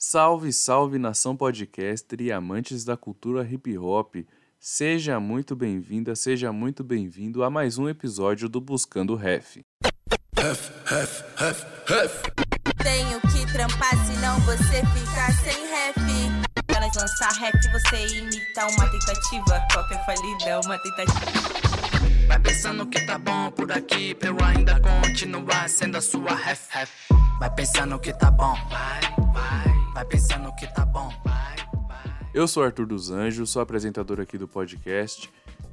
Salve, salve nação podcaster e amantes da cultura hip hop. Seja muito bem-vinda, seja muito bem-vindo a mais um episódio do Buscando Ref. Ref, ref, ref, ref. Tenho que trampar, senão você fica sem ref. Lançar rap, você imita uma tentativa. Qualquer falida é uma tentativa. Vai pensando que tá bom por aqui, pra eu ainda continuar sendo a sua ref, ref. Vai pensando que tá bom, vai, vai. Vai pensando que tá bom. Eu sou Arthur dos Anjos, sou apresentador aqui do podcast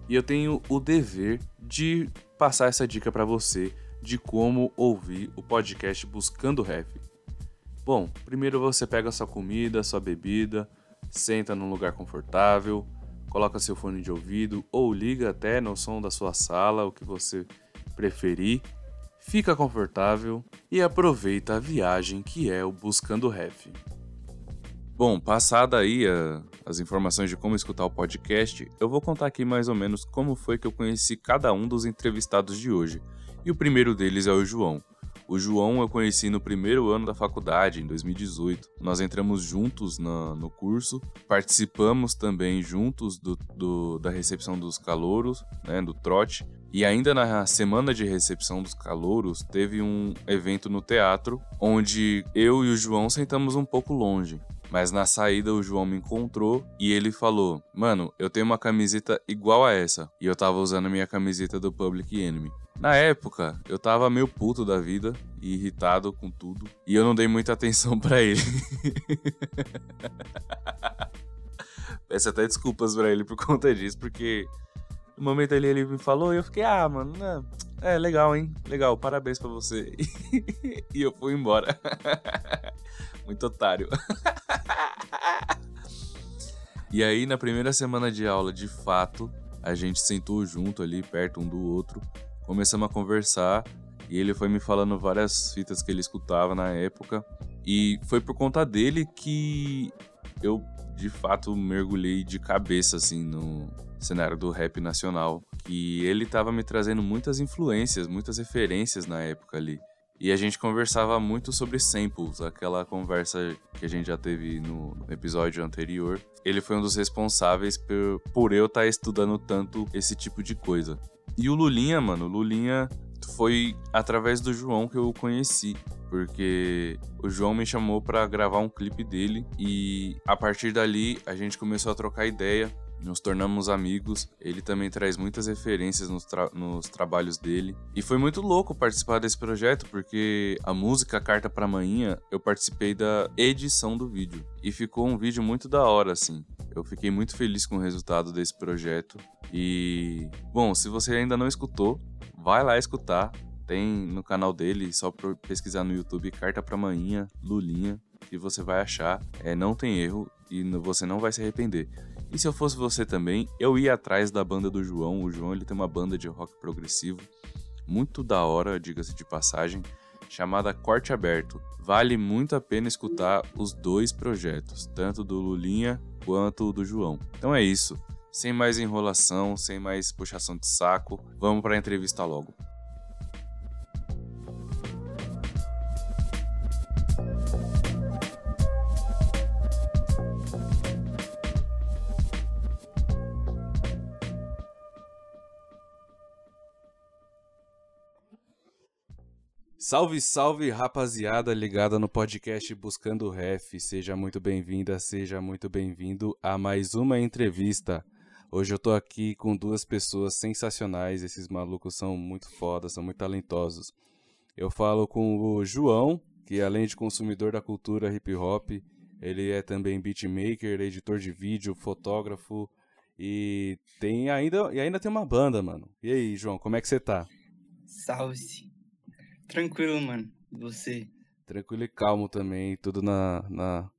e eu tenho o dever de passar essa dica para você de como ouvir o podcast Buscando Ref. Bom, primeiro você pega sua comida, sua bebida, senta num lugar confortável, coloca seu fone de ouvido ou liga até no som da sua sala, o que você preferir. Fica confortável e aproveita a viagem que é o Buscando Ref. Bom, passada aí a, as informações de como escutar o podcast, eu vou contar aqui mais ou menos como foi que eu conheci cada um dos entrevistados de hoje. E o primeiro deles é o João. O João eu conheci no primeiro ano da faculdade, em 2018. Nós entramos juntos na, no curso, participamos também juntos do, do, da recepção dos calouros, né, do trote. E ainda na semana de recepção dos calouros, teve um evento no teatro, onde eu e o João sentamos um pouco longe. Mas na saída o João me encontrou e ele falou: Mano, eu tenho uma camiseta igual a essa. E eu tava usando a minha camiseta do Public Enemy. Na época, eu tava meio puto da vida e irritado com tudo. E eu não dei muita atenção para ele. Peço até desculpas pra ele por conta disso, porque no momento ali ele me falou e eu fiquei, ah, mano, né? é legal, hein? Legal, parabéns pra você. e eu fui embora. Muito otário. e aí, na primeira semana de aula, de fato, a gente sentou junto ali, perto um do outro, começamos a conversar e ele foi me falando várias fitas que ele escutava na época. E foi por conta dele que eu, de fato, mergulhei de cabeça, assim, no cenário do rap nacional. Que ele tava me trazendo muitas influências, muitas referências na época ali. E a gente conversava muito sobre samples, aquela conversa que a gente já teve no episódio anterior. Ele foi um dos responsáveis por, por eu estar tá estudando tanto esse tipo de coisa. E o Lulinha, mano, Lulinha foi através do João que eu o conheci. Porque o João me chamou para gravar um clipe dele e a partir dali a gente começou a trocar ideia nos tornamos amigos. Ele também traz muitas referências nos, tra nos, trabalhos dele. E foi muito louco participar desse projeto, porque a música Carta pra Manhã, eu participei da edição do vídeo. E ficou um vídeo muito da hora, assim. Eu fiquei muito feliz com o resultado desse projeto. E, bom, se você ainda não escutou, vai lá escutar. Tem no canal dele, só pesquisar no YouTube Carta pra Manhã, Lulinha, que você vai achar. É, não tem erro e você não vai se arrepender. E se eu fosse você também, eu ia atrás da banda do João. O João ele tem uma banda de rock progressivo muito da hora, diga-se de passagem, chamada Corte Aberto. Vale muito a pena escutar os dois projetos, tanto do Lulinha quanto do João. Então é isso. Sem mais enrolação, sem mais puxação de saco, vamos para a entrevista logo. Salve, salve, rapaziada ligada no podcast Buscando Ref. Seja muito bem-vinda, seja muito bem-vindo a mais uma entrevista. Hoje eu tô aqui com duas pessoas sensacionais. Esses malucos são muito fodas, são muito talentosos. Eu falo com o João, que além de consumidor da cultura hip hop, ele é também beatmaker, editor de vídeo, fotógrafo e tem ainda e ainda tem uma banda, mano. E aí, João, como é que você tá? Salve. Tranquilo, mano. Você? Tranquilo e calmo também, tudo na, na,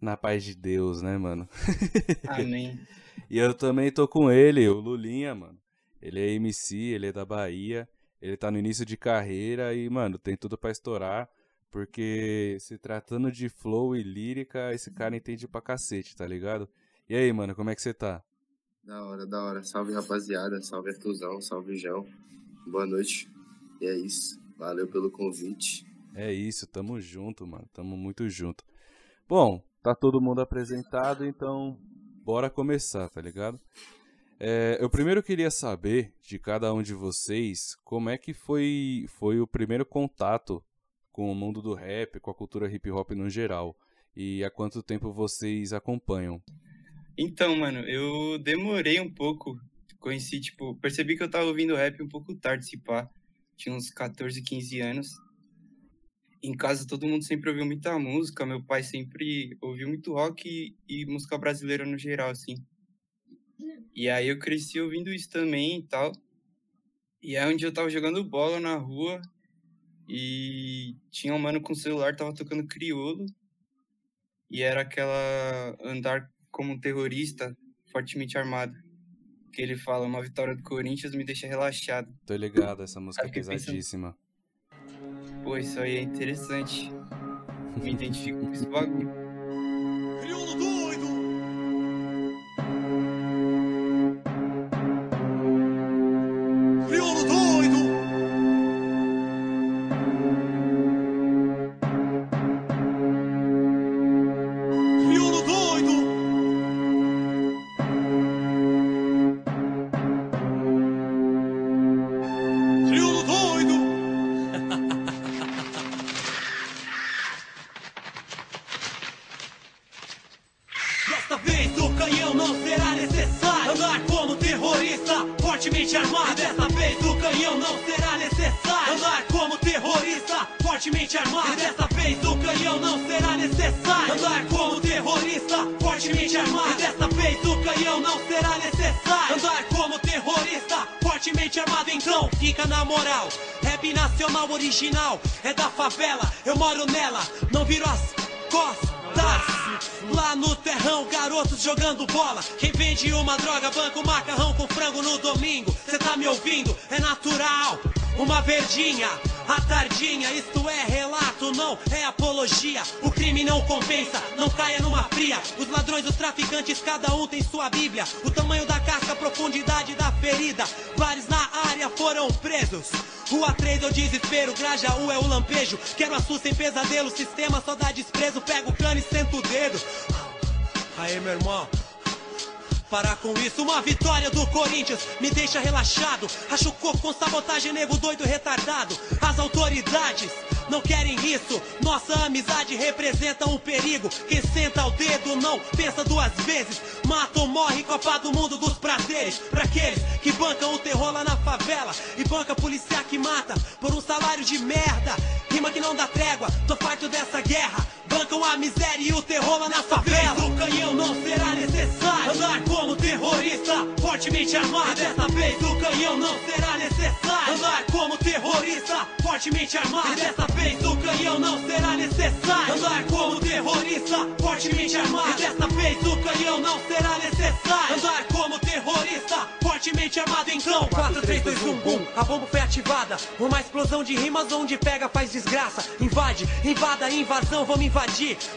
na paz de Deus, né, mano? Amém. e eu também tô com ele, o Lulinha, mano. Ele é MC, ele é da Bahia, ele tá no início de carreira e, mano, tem tudo para estourar, porque se tratando de flow e lírica, esse cara entende pra cacete, tá ligado? E aí, mano, como é que você tá? Da hora, da hora. Salve, rapaziada. Salve, Artuzão. Salve, João. Boa noite. E é isso. Valeu pelo convite. É isso, tamo junto, mano. Tamo muito junto. Bom, tá todo mundo apresentado, então bora começar, tá ligado? É, eu primeiro queria saber de cada um de vocês como é que foi, foi o primeiro contato com o mundo do rap, com a cultura hip hop no geral. E há quanto tempo vocês acompanham? Então, mano, eu demorei um pouco. Conheci, tipo, percebi que eu tava ouvindo rap um pouco tarde, se pá. Tinha uns 14, 15 anos. Em casa todo mundo sempre ouviu muita música. Meu pai sempre ouviu muito rock e, e música brasileira no geral, assim. E aí eu cresci ouvindo isso também e tal. E aí um dia eu tava jogando bola na rua e tinha um mano com celular, tava tocando criolo. E era aquela andar como um terrorista fortemente armado. Que ele fala, uma vitória do Corinthians me deixa relaxado. Tô ligado, essa música é pesadíssima. Pensando, Pô, isso aí é interessante. Me identifico com esse bagulho. Original é da favela, eu moro nela, não viro as costas. Lá no terrão, garotos jogando bola. Quem vende uma droga, banco macarrão com frango no domingo. Cê tá me ouvindo? É natural. Uma verdinha, a tardinha, isto é relato, não é apologia. O crime não compensa, não caia numa fria. Os ladrões, os traficantes, cada um tem sua bíblia. O tamanho da casca, a profundidade da ferida. Rua 3 é o desespero, Grajaú é o lampejo. Quero assusto sem pesadelo, sistema só dá desprezo. Pega o cano e senta o dedo. Aê, meu irmão. Parar com isso, uma vitória do Corinthians me deixa relaxado. Acho coco com sabotagem, nego doido retardado. As autoridades não querem isso. Nossa amizade representa um perigo. Quem senta o dedo não pensa duas vezes. Mata ou morre, Copa do Mundo dos prazeres. Pra aqueles que bancam o terror lá na favela e banca policial que mata por um salário de merda. Rima que não dá trégua, tô farto dessa guerra. Bancam a miséria e o terror lá na favela. O canhão não será necessário. Andar como terrorista, fortemente armado. E dessa vez o canhão não será necessário. Andar como terrorista, fortemente armado. E dessa vez o canhão não será necessário. Andar como terrorista, fortemente armado. E dessa vez o canhão não será necessário. Andar como terrorista, fortemente armado. Então, 4, 3, 2, 1, bum. A bomba foi ativada. Uma explosão de rimas onde pega faz desgraça. Invade, invada, invasão, vamos invadir.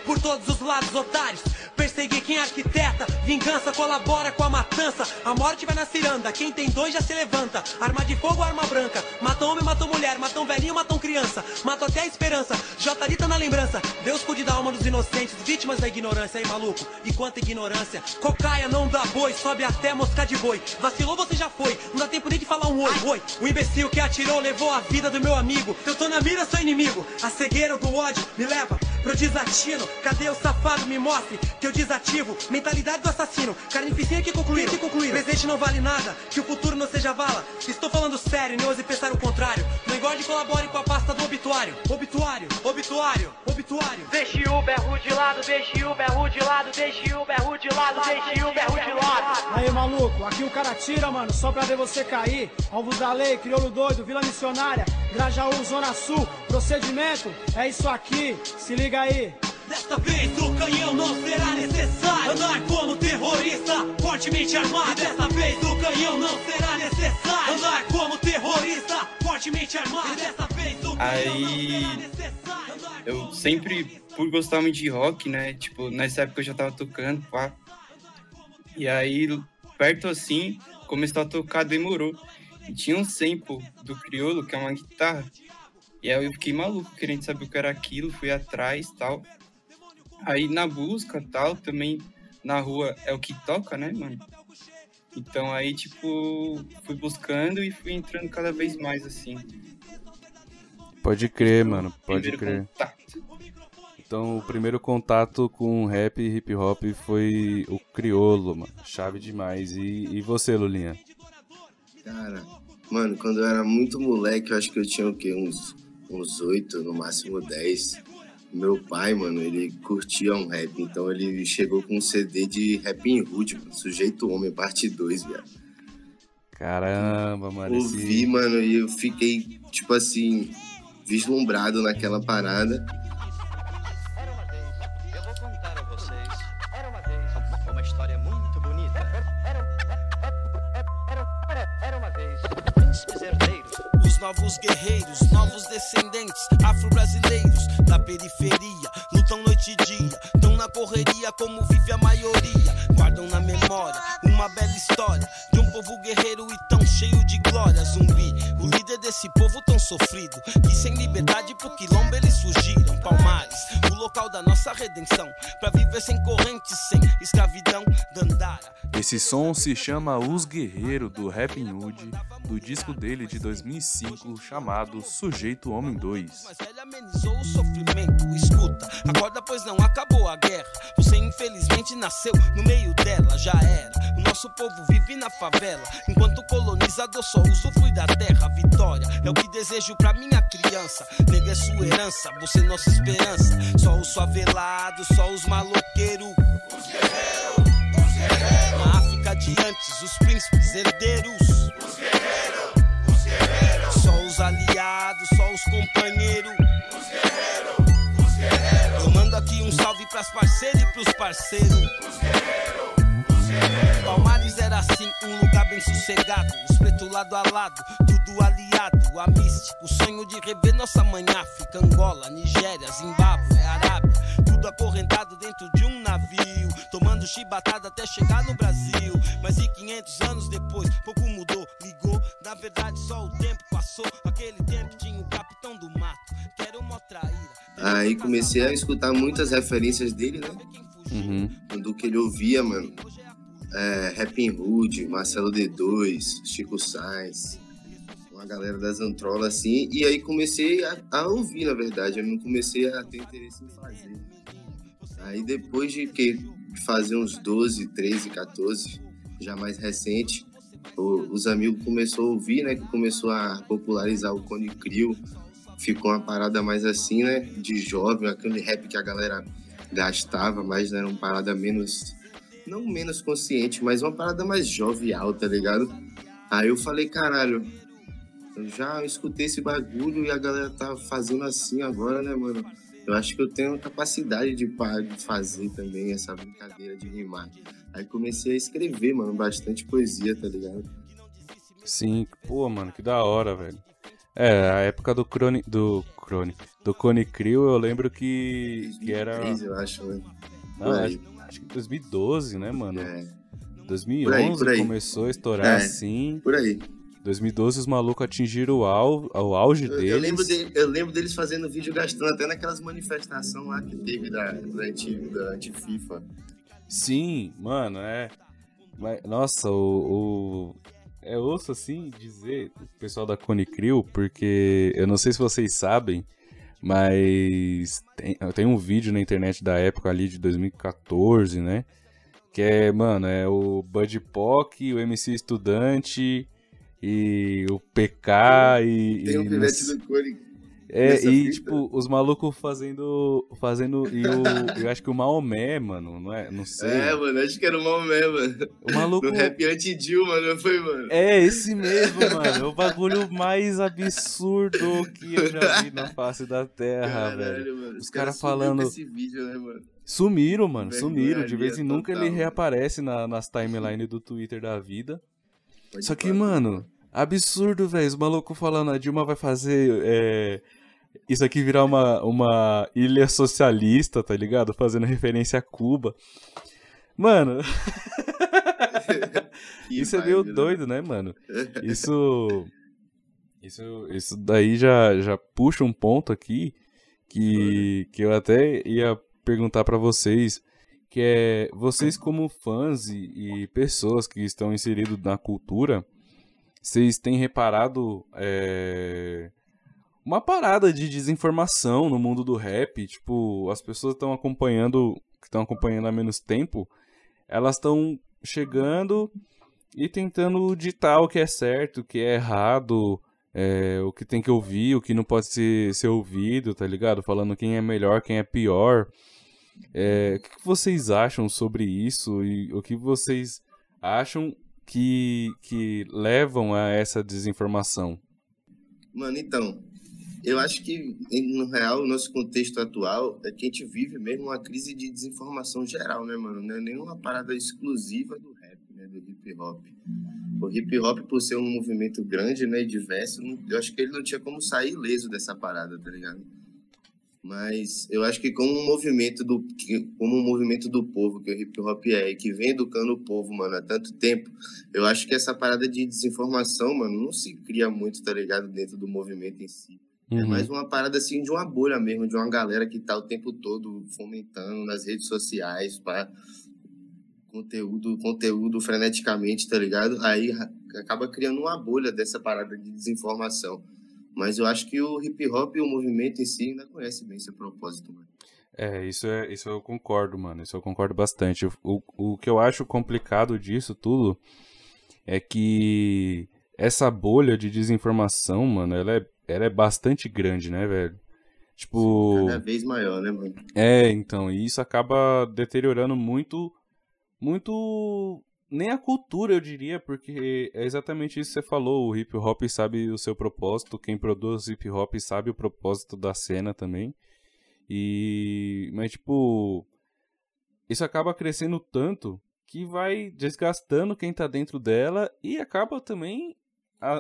Por todos os lados, otários. Perseguir quem arquiteta, vingança colabora com a matança. A morte vai na ciranda, quem tem dois já se levanta. Arma de fogo, arma branca. Matam homem, matam mulher, matam velhinho, matam criança. Matam até a esperança. Jotarita na lembrança. Deus cuide da alma dos inocentes, vítimas da ignorância, aí maluco. E quanta ignorância. Cocaia não dá boi, sobe até mosca de boi. Vacilou, você já foi. Não dá tempo nem de falar um oi, oi. O imbecil que atirou levou a vida do meu amigo. Eu tô na mira, sou inimigo. A cegueira do ódio me leva pro desatino. Cadê o safado? Me mostre que eu desativo. Mentalidade do assassino. Carnificina que concluir, que concluir. Presente não vale nada, que o futuro não seja vala. Estou falando sério, nem ouse pensar o contrário. Não engorde e colabore com a pasta do obituário. Obituário, obituário, obituário. Deixe o berro de lado, deixe o berro de lado, deixe o berro de lado, deixe o berro de lado. Aí, maluco, aqui o cara tira, mano, só pra ver você cair. Alvos da lei, crioulo doido, Vila Missionária, Grajaú, Zona Sul. Procedimento é isso aqui, se liga aí. Desta vez o canhão não será necessário Andar como terrorista, fortemente armado Desta vez o canhão não será necessário Andar como terrorista, fortemente armado Desta vez o canhão Aí... não será necessário Eu sempre, por gostar muito de rock, né? Tipo, nessa época eu já tava tocando, pá. E aí, perto assim, começou a tocar, demorou. E tinha um sample do crioulo, que é uma guitarra. E aí eu fiquei maluco, querendo saber o que era aquilo, fui atrás e tal. Aí na busca tal, também na rua é o que toca, né, mano? Então aí, tipo, fui buscando e fui entrando cada vez mais assim. Pode crer, mano, pode Primeiro crer. contato. Então, o primeiro contato com rap e hip hop foi o criolo, mano. Chave demais. E, e você, Lulinha? Cara, mano, quando eu era muito moleque, eu acho que eu tinha o quê? Uns, uns 8, no máximo 10. Meu pai, mano, ele curtia um rap, então ele chegou com um CD de Rap em Hood, mano, Sujeito Homem, parte 2, velho. Caramba, mano. esse- Ouvi, mano, e eu fiquei, tipo assim, vislumbrado naquela parada. Novos guerreiros, novos descendentes afro-brasileiros da periferia lutam noite e dia, tão na correria como vive a maioria. Guardam na memória uma bela história de um povo guerreiro e tão cheio de glória. Zumbi, o líder desse povo tão sofrido, que sem liberdade pro quilombo eles surgiram. Palmares, o local da nossa redenção, pra viver sem correntes, sem escravidão. Dandara, Esse som se chama Os Guerreiros do Rap Hood, do disco dele de 2005 chamado Sujeito Homem 2. Mas ele amenizou o sofrimento. Escuta, acorda, pois não acabou a guerra. Você infelizmente nasceu no meio dela, já era. O nosso povo vive na favela, enquanto colonizador só usufrui da terra. Vitória é o que desejo pra minha criança. Nega é sua herança, você nossa esperança. Só os favelados, só os maloqueiros. Na África de antes, os príncipes herdeiros. Só os aliados, só os companheiros. Eu mando aqui um salve pras parceiras e pros parceiros. Palmares era assim, um lugar bem sossegado. Os pretos lado a lado, tudo aliado. A mística, o sonho de rever nossa mãe África, Angola, Nigéria, Zimbábue, Arábia. Tudo acorrentado dentro de um navio. Tomando chibatada até chegar no Brasil. Mas e 500 anos depois, pouco mudou, ligou. Na verdade, só o tempo passou. Aquele tempo tinha o capitão do mato, que era uma traíra. Aí comecei a escutar muitas referências dele, né? Uhum. Do que ele ouvia, mano. É, Rap in Hood, Marcelo D2, Chico Sainz, uma galera das Antrolas, assim. E aí comecei a, a ouvir, na verdade. Eu não comecei a ter interesse em fazer. Aí depois de que fazer uns 12, 13, 14, já mais recente, o- os amigos começaram a ouvir, né? Que começou a popularizar o Cone Crew. Ficou uma parada mais assim, né? De jovem, aquele rap que a galera gastava, mas era uma parada menos. Não menos consciente, mas uma parada mais jovial, tá ligado? Aí eu falei, caralho, eu já escutei esse bagulho e a galera tá fazendo assim agora, né, mano? Eu acho que eu tenho capacidade de, fazer também essa brincadeira de rimar. Aí comecei a escrever, mano, bastante poesia, tá ligado? Sim, pô, mano, que da hora, velho. É, a época do Crone. Do Crone. Do Cone Crew, eu lembro que. que era. 2003, eu acho, né? Não, aí. Acho, que 2012, né, mano? É, 2011 Por aí, por aí. começou a estourar É. assim. por aí. 2012 os malucos atingiram o, au, o auge Eu, deles. eu lembro dele- eu lembro deles fazendo vídeo gastando até naquelas manifestações lá que teve da, da anti-FIFA. Sim, mano, é. Mas, nossa, o, o- É osso assim dizer, o pessoal da Cone Crew, porque eu não sei se vocês sabem, mas tem, tem um vídeo na internet da época ali de 2014, né? Que é, mano, é o Bud Pock, o MC Estudante e o PK e. Tem um pivete do Core. É, nessa e fita. tipo, os malucos fazendo. Fazendo. E o. Eu acho que o Maomé, mano, não é? Não sei. É, mano, acho que era o Maomé, mano. o maluco. No rap anti-Dilma, não foi, mano? É esse mesmo, mano. É o bagulho mais absurdo que eu já vi na face da terra, velho. Caralho, mano. Os caras cara falando- esse vídeo, né, mano? Sumiram, mano. Vergonha Sumiram. De vez em alheia nunca total, ele reaparece na- nas timelines do Twitter da vida. Pode Só que, falar. mano, absurdo, velho. Os malucos falando, a Dilma vai fazer é, isso aqui virar uma, uma ilha socialista, tá ligado? Fazendo referência a Cuba. Mano, isso é meio né? doido, né, mano? Isso. Isso, isso daí já, já puxa um ponto aqui que, que eu até ia perguntar pra vocês, que é, vocês como fãs e, e pessoas que estão inseridos na cultura, vocês têm reparado é, uma parada de desinformação no mundo do rap? Tipo, as pessoas estão acompanhando, que estão acompanhando há menos tempo, elas estão chegando e tentando ditar o que é certo, o que é errado, é, o que tem que ouvir, o que não pode ser, ser ouvido, tá ligado? Falando quem é melhor, quem é pior. É, o que vocês acham sobre isso e o que vocês acham que, que levam a essa desinformação? Mano, então, eu acho que, no real, o nosso contexto atual é que a gente vive mesmo uma crise de desinformação geral, né, mano? Não é nenhuma parada exclusiva do rap, né, do hip hop. O hip hop, por ser um movimento grande, né, e diverso, eu acho que ele não tinha como sair ileso dessa parada, tá ligado? Mas eu acho que como um movimento do como um movimento do povo que o hip hop é, e que vem educando o povo, mano, há tanto tempo, eu acho que essa parada de desinformação, mano, não se cria muito, tá ligado, dentro do movimento em si. É Uhum. mais uma parada assim de uma bolha mesmo, de uma galera que tá o tempo todo fomentando nas redes sociais, pá, conteúdo, conteúdo freneticamente, tá ligado? Aí acaba criando uma bolha dessa parada de desinformação. Mas eu acho que o hip hop e o movimento em si ainda conhece bem esse propósito, mano. É, isso é, isso eu concordo, mano. Isso eu concordo bastante. O, o que eu acho complicado disso tudo é que essa bolha de desinformação, mano, ela é, ela é bastante grande, né, velho? Tipo. Cada vez maior, né, mano? É, então, e isso acaba deteriorando muito, muito, nem a cultura, eu diria, porque é exatamente isso que você falou, o hip hop sabe o seu propósito, quem produz hip hop sabe o propósito da cena também, e, mas tipo, isso acaba crescendo tanto que vai desgastando quem tá dentro dela e acaba também,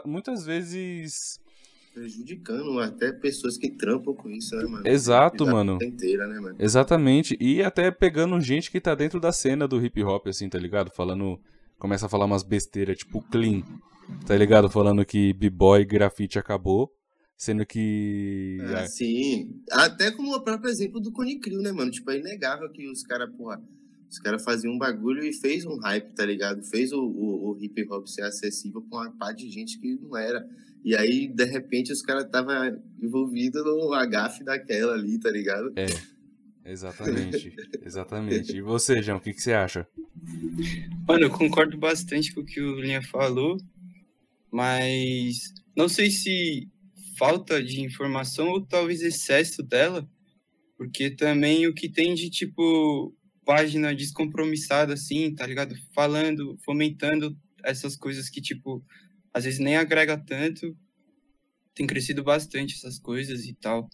muitas vezes, Prejudicando até pessoas que trampam com isso, né, mano? Exato, mano. inteira, né, mano? Exatamente. E até pegando gente que tá dentro da cena do hip hop, assim, tá ligado? Falando. Começa a falar umas besteiras, tipo clean. Tá ligado? Falando que b-boy grafite acabou. Sendo que. Ah, sim. Até como o próprio exemplo do Cone Crew, né, mano? Tipo, é inegável que os caras, porra, os caras faziam um bagulho e fez um hype, tá ligado? Fez o, o, o hip hop ser acessível pra uma par de gente que não era. E aí, de repente, os caras estavam envolvidos no agafe daquela ali, tá ligado? É. Exatamente. Exatamente. E você, João, o que, que você acha? Mano, eu concordo bastante com o que o Linha falou, mas não sei se falta de informação ou talvez excesso dela, porque também o que tem de tipo página descompromissada assim, tá ligado? Falando, fomentando essas coisas que tipo às vezes nem agrega tanto, tem crescido bastante essas coisas e tal.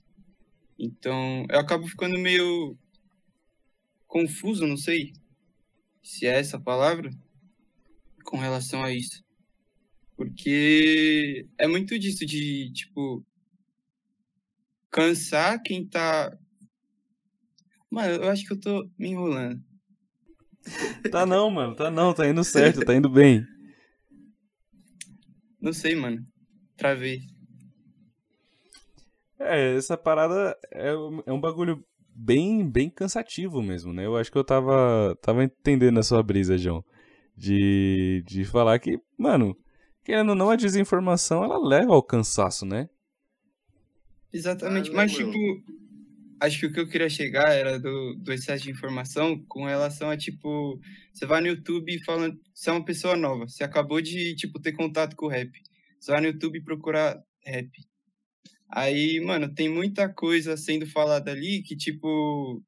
Então, eu acabo ficando meio confuso, não sei se é essa palavra, com relação a isso. Porque é muito disso de, tipo, cansar quem tá. Mano, eu acho que eu tô me enrolando. Tá não, mano. Tá não. Tá indo certo. Tá indo bem. Não sei, mano. Travei. É, essa parada é, um- é um bagulho bem, bem cansativo mesmo, né? Eu acho que eu tava, tava entendendo a sua brisa, João. De, de falar que, mano, querendo ou não, a desinformação ela leva ao cansaço, né? Exatamente. Ah, Mas, tipo, acho que o que eu queria chegar era do, do excesso de informação com relação a, tipo, você vai no YouTube e fala, você é uma pessoa nova, você acabou de, tipo, ter contato com o rap. Você vai no YouTube procurar rap. Aí, mano, tem muita coisa sendo falada ali que, tipo,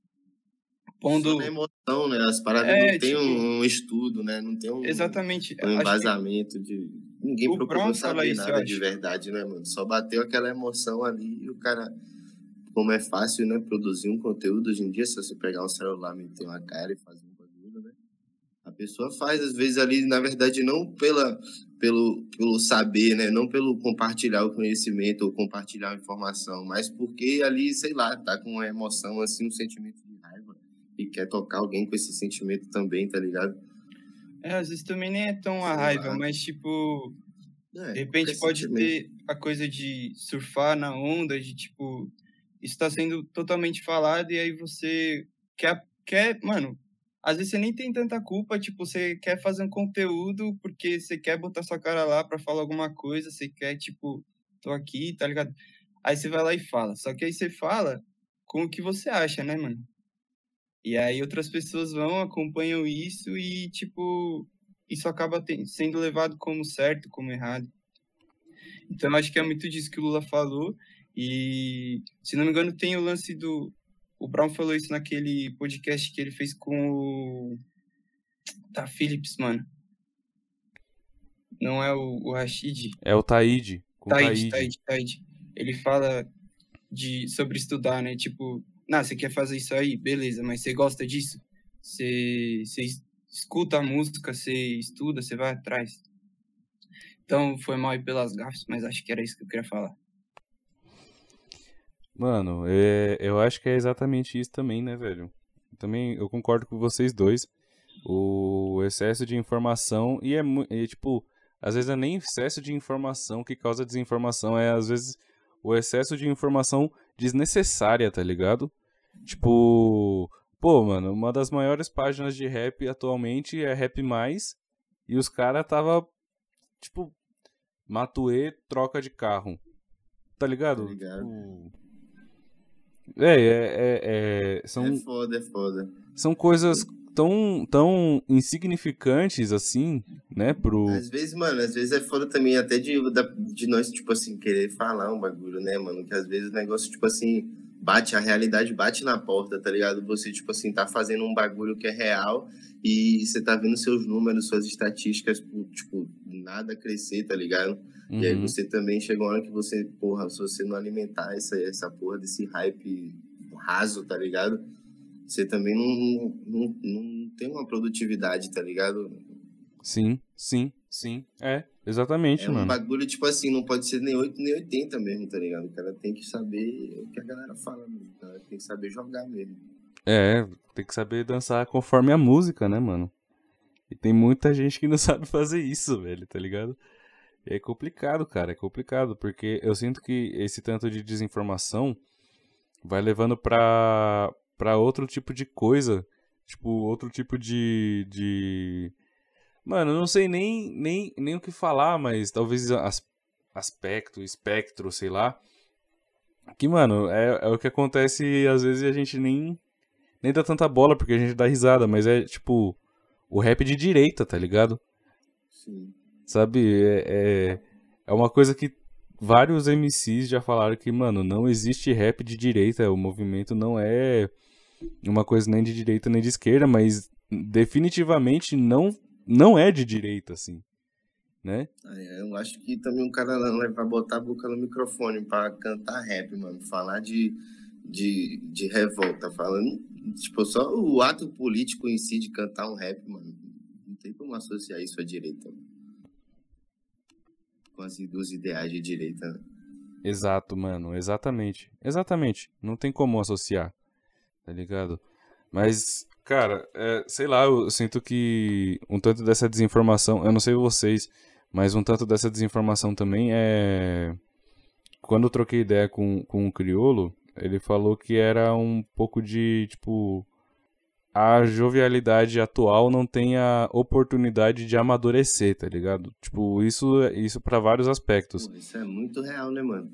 pondo... Só na emoção, né? As paradas É, não tem tipo- um estudo, né? Não tem um, Exatamente. um Acho que- embasamento de. Ninguém o procurou Brown saber isso, nada de acho. verdade, né, mano? Só bateu aquela emoção ali e o cara. Como é fácil, né? Produzir um conteúdo hoje em dia, se você pegar um celular, meter uma cara e fazer um bagulho, né? A pessoa faz, às vezes, ali, na verdade, não pela, pelo, pelo saber, né? Não pelo compartilhar o conhecimento ou compartilhar a informação, mas porque ali, sei lá, tá com uma emoção, assim, um sentimento de raiva e quer tocar alguém com esse sentimento também, tá ligado? É, às vezes também nem é tão a raiva, lá. mas, tipo, É, De repente pode sentimento. ter a coisa de surfar na onda, de tipo, está sendo totalmente falado e aí você quer, quer, mano, às vezes você nem tem tanta culpa, tipo, você quer fazer um conteúdo porque você quer botar sua cara lá pra falar alguma coisa, você quer, tipo, tô aqui, tá ligado? Aí você vai lá e fala. Só que aí você fala com o que você acha, né, mano? E aí outras pessoas vão, acompanham isso e, tipo, isso acaba sendo levado como certo, como errado. Então, acho que é muito disso que o Lula falou. E, se não me engano, tem o lance do. O Brown falou isso naquele podcast que ele fez com o. Da Philips, mano. Não é o, o Rashid? É o Taíde, Taíde. Taíde, Taíde. Ele fala de, sobre estudar, né? Tipo, nah, você quer fazer isso aí? Beleza, mas você gosta disso? Você, você es- escuta a música, você estuda, você vai atrás. Então, foi mal aí pelas gafas, mas acho que era isso que eu queria falar. Mano, é, eu acho que é exatamente isso também, né, velho? Também eu concordo com vocês dois. O excesso de informação, e é, e, tipo, às vezes é nem excesso de informação que causa desinformação, é às vezes o excesso de informação desnecessária, tá ligado? Tipo, pô, mano, uma das maiores páginas de rap atualmente é Rap Mais, e os caras tava, tipo, Matuê troca de carro. Tá ligado? Tá ligado. Tipo, É, é, é, é, são, É foda, é foda. são coisas tão, tão insignificantes assim, né, pro... Às vezes, mano, às vezes é foda também até de, de nós, tipo assim, querer falar um bagulho, né, mano? Que às vezes o negócio, tipo assim, bate, a realidade bate na porta, tá ligado? Você, tipo assim, tá fazendo um bagulho que é real e você tá vendo seus números, suas estatísticas, tipo, nada crescer, tá ligado? E aí Uhum. você também chega uma hora que você, porra, se você não alimentar essa, essa porra desse hype raso, tá ligado? Você também não, não, não tem uma produtividade, tá ligado? Sim, sim, sim, é, exatamente, É um mano. bagulho, tipo assim, não pode ser nem 8 nem 80 mesmo, tá ligado? O cara tem que saber o que a galera fala mesmo. O cara tem que saber jogar mesmo. É, tem que saber dançar conforme a música, né, mano? E tem muita gente que não sabe fazer isso, velho, tá ligado? E é complicado, cara, é complicado, porque eu sinto que esse tanto de desinformação vai levando pra, pra outro tipo de coisa, tipo, outro tipo de, de... Mano, eu não sei nem, nem, nem o que falar, mas talvez as, aspecto, espectro, sei lá. Que, mano, é, é o que acontece às vezes a gente nem, nem dá tanta bola porque a gente dá risada, mas é tipo o rap de direita, tá ligado? Sim. Sabe? É, é, é uma coisa que vários MCs já falaram que, mano, não existe rap de direita. O movimento não é uma coisa nem de direita nem de esquerda, mas definitivamente não, não é de direita, assim. Né? Aí Eu acho que também um cara não é pra botar a boca no microfone pra cantar rap, mano. Falar de, de, de revolta. Falando, tipo, só o ato político em si de cantar um rap, mano. Não tem como associar isso à direita. mano. Com as dos ideais de direita. né? Exato, mano, exatamente. Exatamente. Não tem como associar, tá ligado? Mas, cara, é, sei lá, eu sinto que um tanto dessa desinformação, eu não sei vocês, mas um tanto dessa desinformação também é. Quando eu troquei ideia com, com o Criolo, ele falou que era um pouco de, tipo. A jovialidade atual não tem a oportunidade de amadurecer, tá ligado? Tipo, isso, isso para vários aspectos. Isso é muito real, né, mano?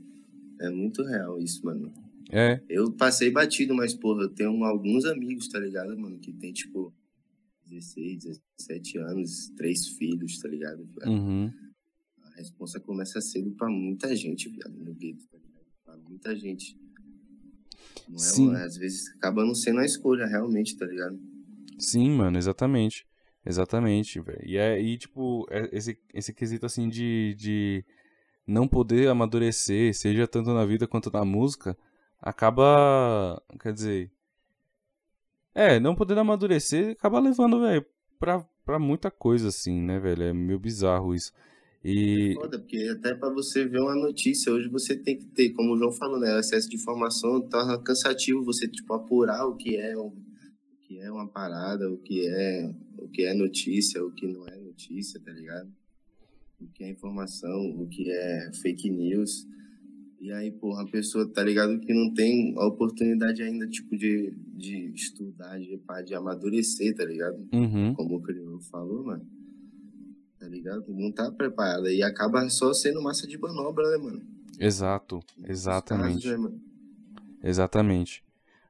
É muito real isso, mano. É, Eu passei batido, mas, porra, eu tenho alguns amigos, tá ligado, mano? Que tem, tipo, 16, 17 anos, três filhos, tá ligado? uhum. A responsa começa cedo pra muita gente, viado, no gueto, tá ligado? Pra muita gente. Não é Sim. uma- às vezes acaba não sendo a escolha, realmente, tá ligado? Sim, mano, exatamente. Exatamente, velho. E é, e, tipo, é- esse, esse quesito, assim, de, de não poder amadurecer, seja tanto na vida quanto na música, acaba, quer dizer... É, não poder amadurecer acaba levando, velho, pra, pra muita coisa, assim, né, velho? É meio bizarro isso. E... Foda, porque até pra você ver uma notícia, hoje você tem que ter, como o João falou, né? O excesso de informação torna cansativo você, tipo, apurar o que é o que é uma parada, o que é, o que é notícia, o que não é notícia, tá ligado? O que é informação, o que é fake news. E aí, porra, a pessoa, tá ligado, que não tem a oportunidade ainda, tipo, de, de estudar, de, de amadurecer, tá ligado? Uhum. Como o Criolo falou, mano. Tá ligado? Não tá preparada. E acaba só sendo massa de manobra, né, mano? Exato, exatamente. casos, né, mano? Exatamente.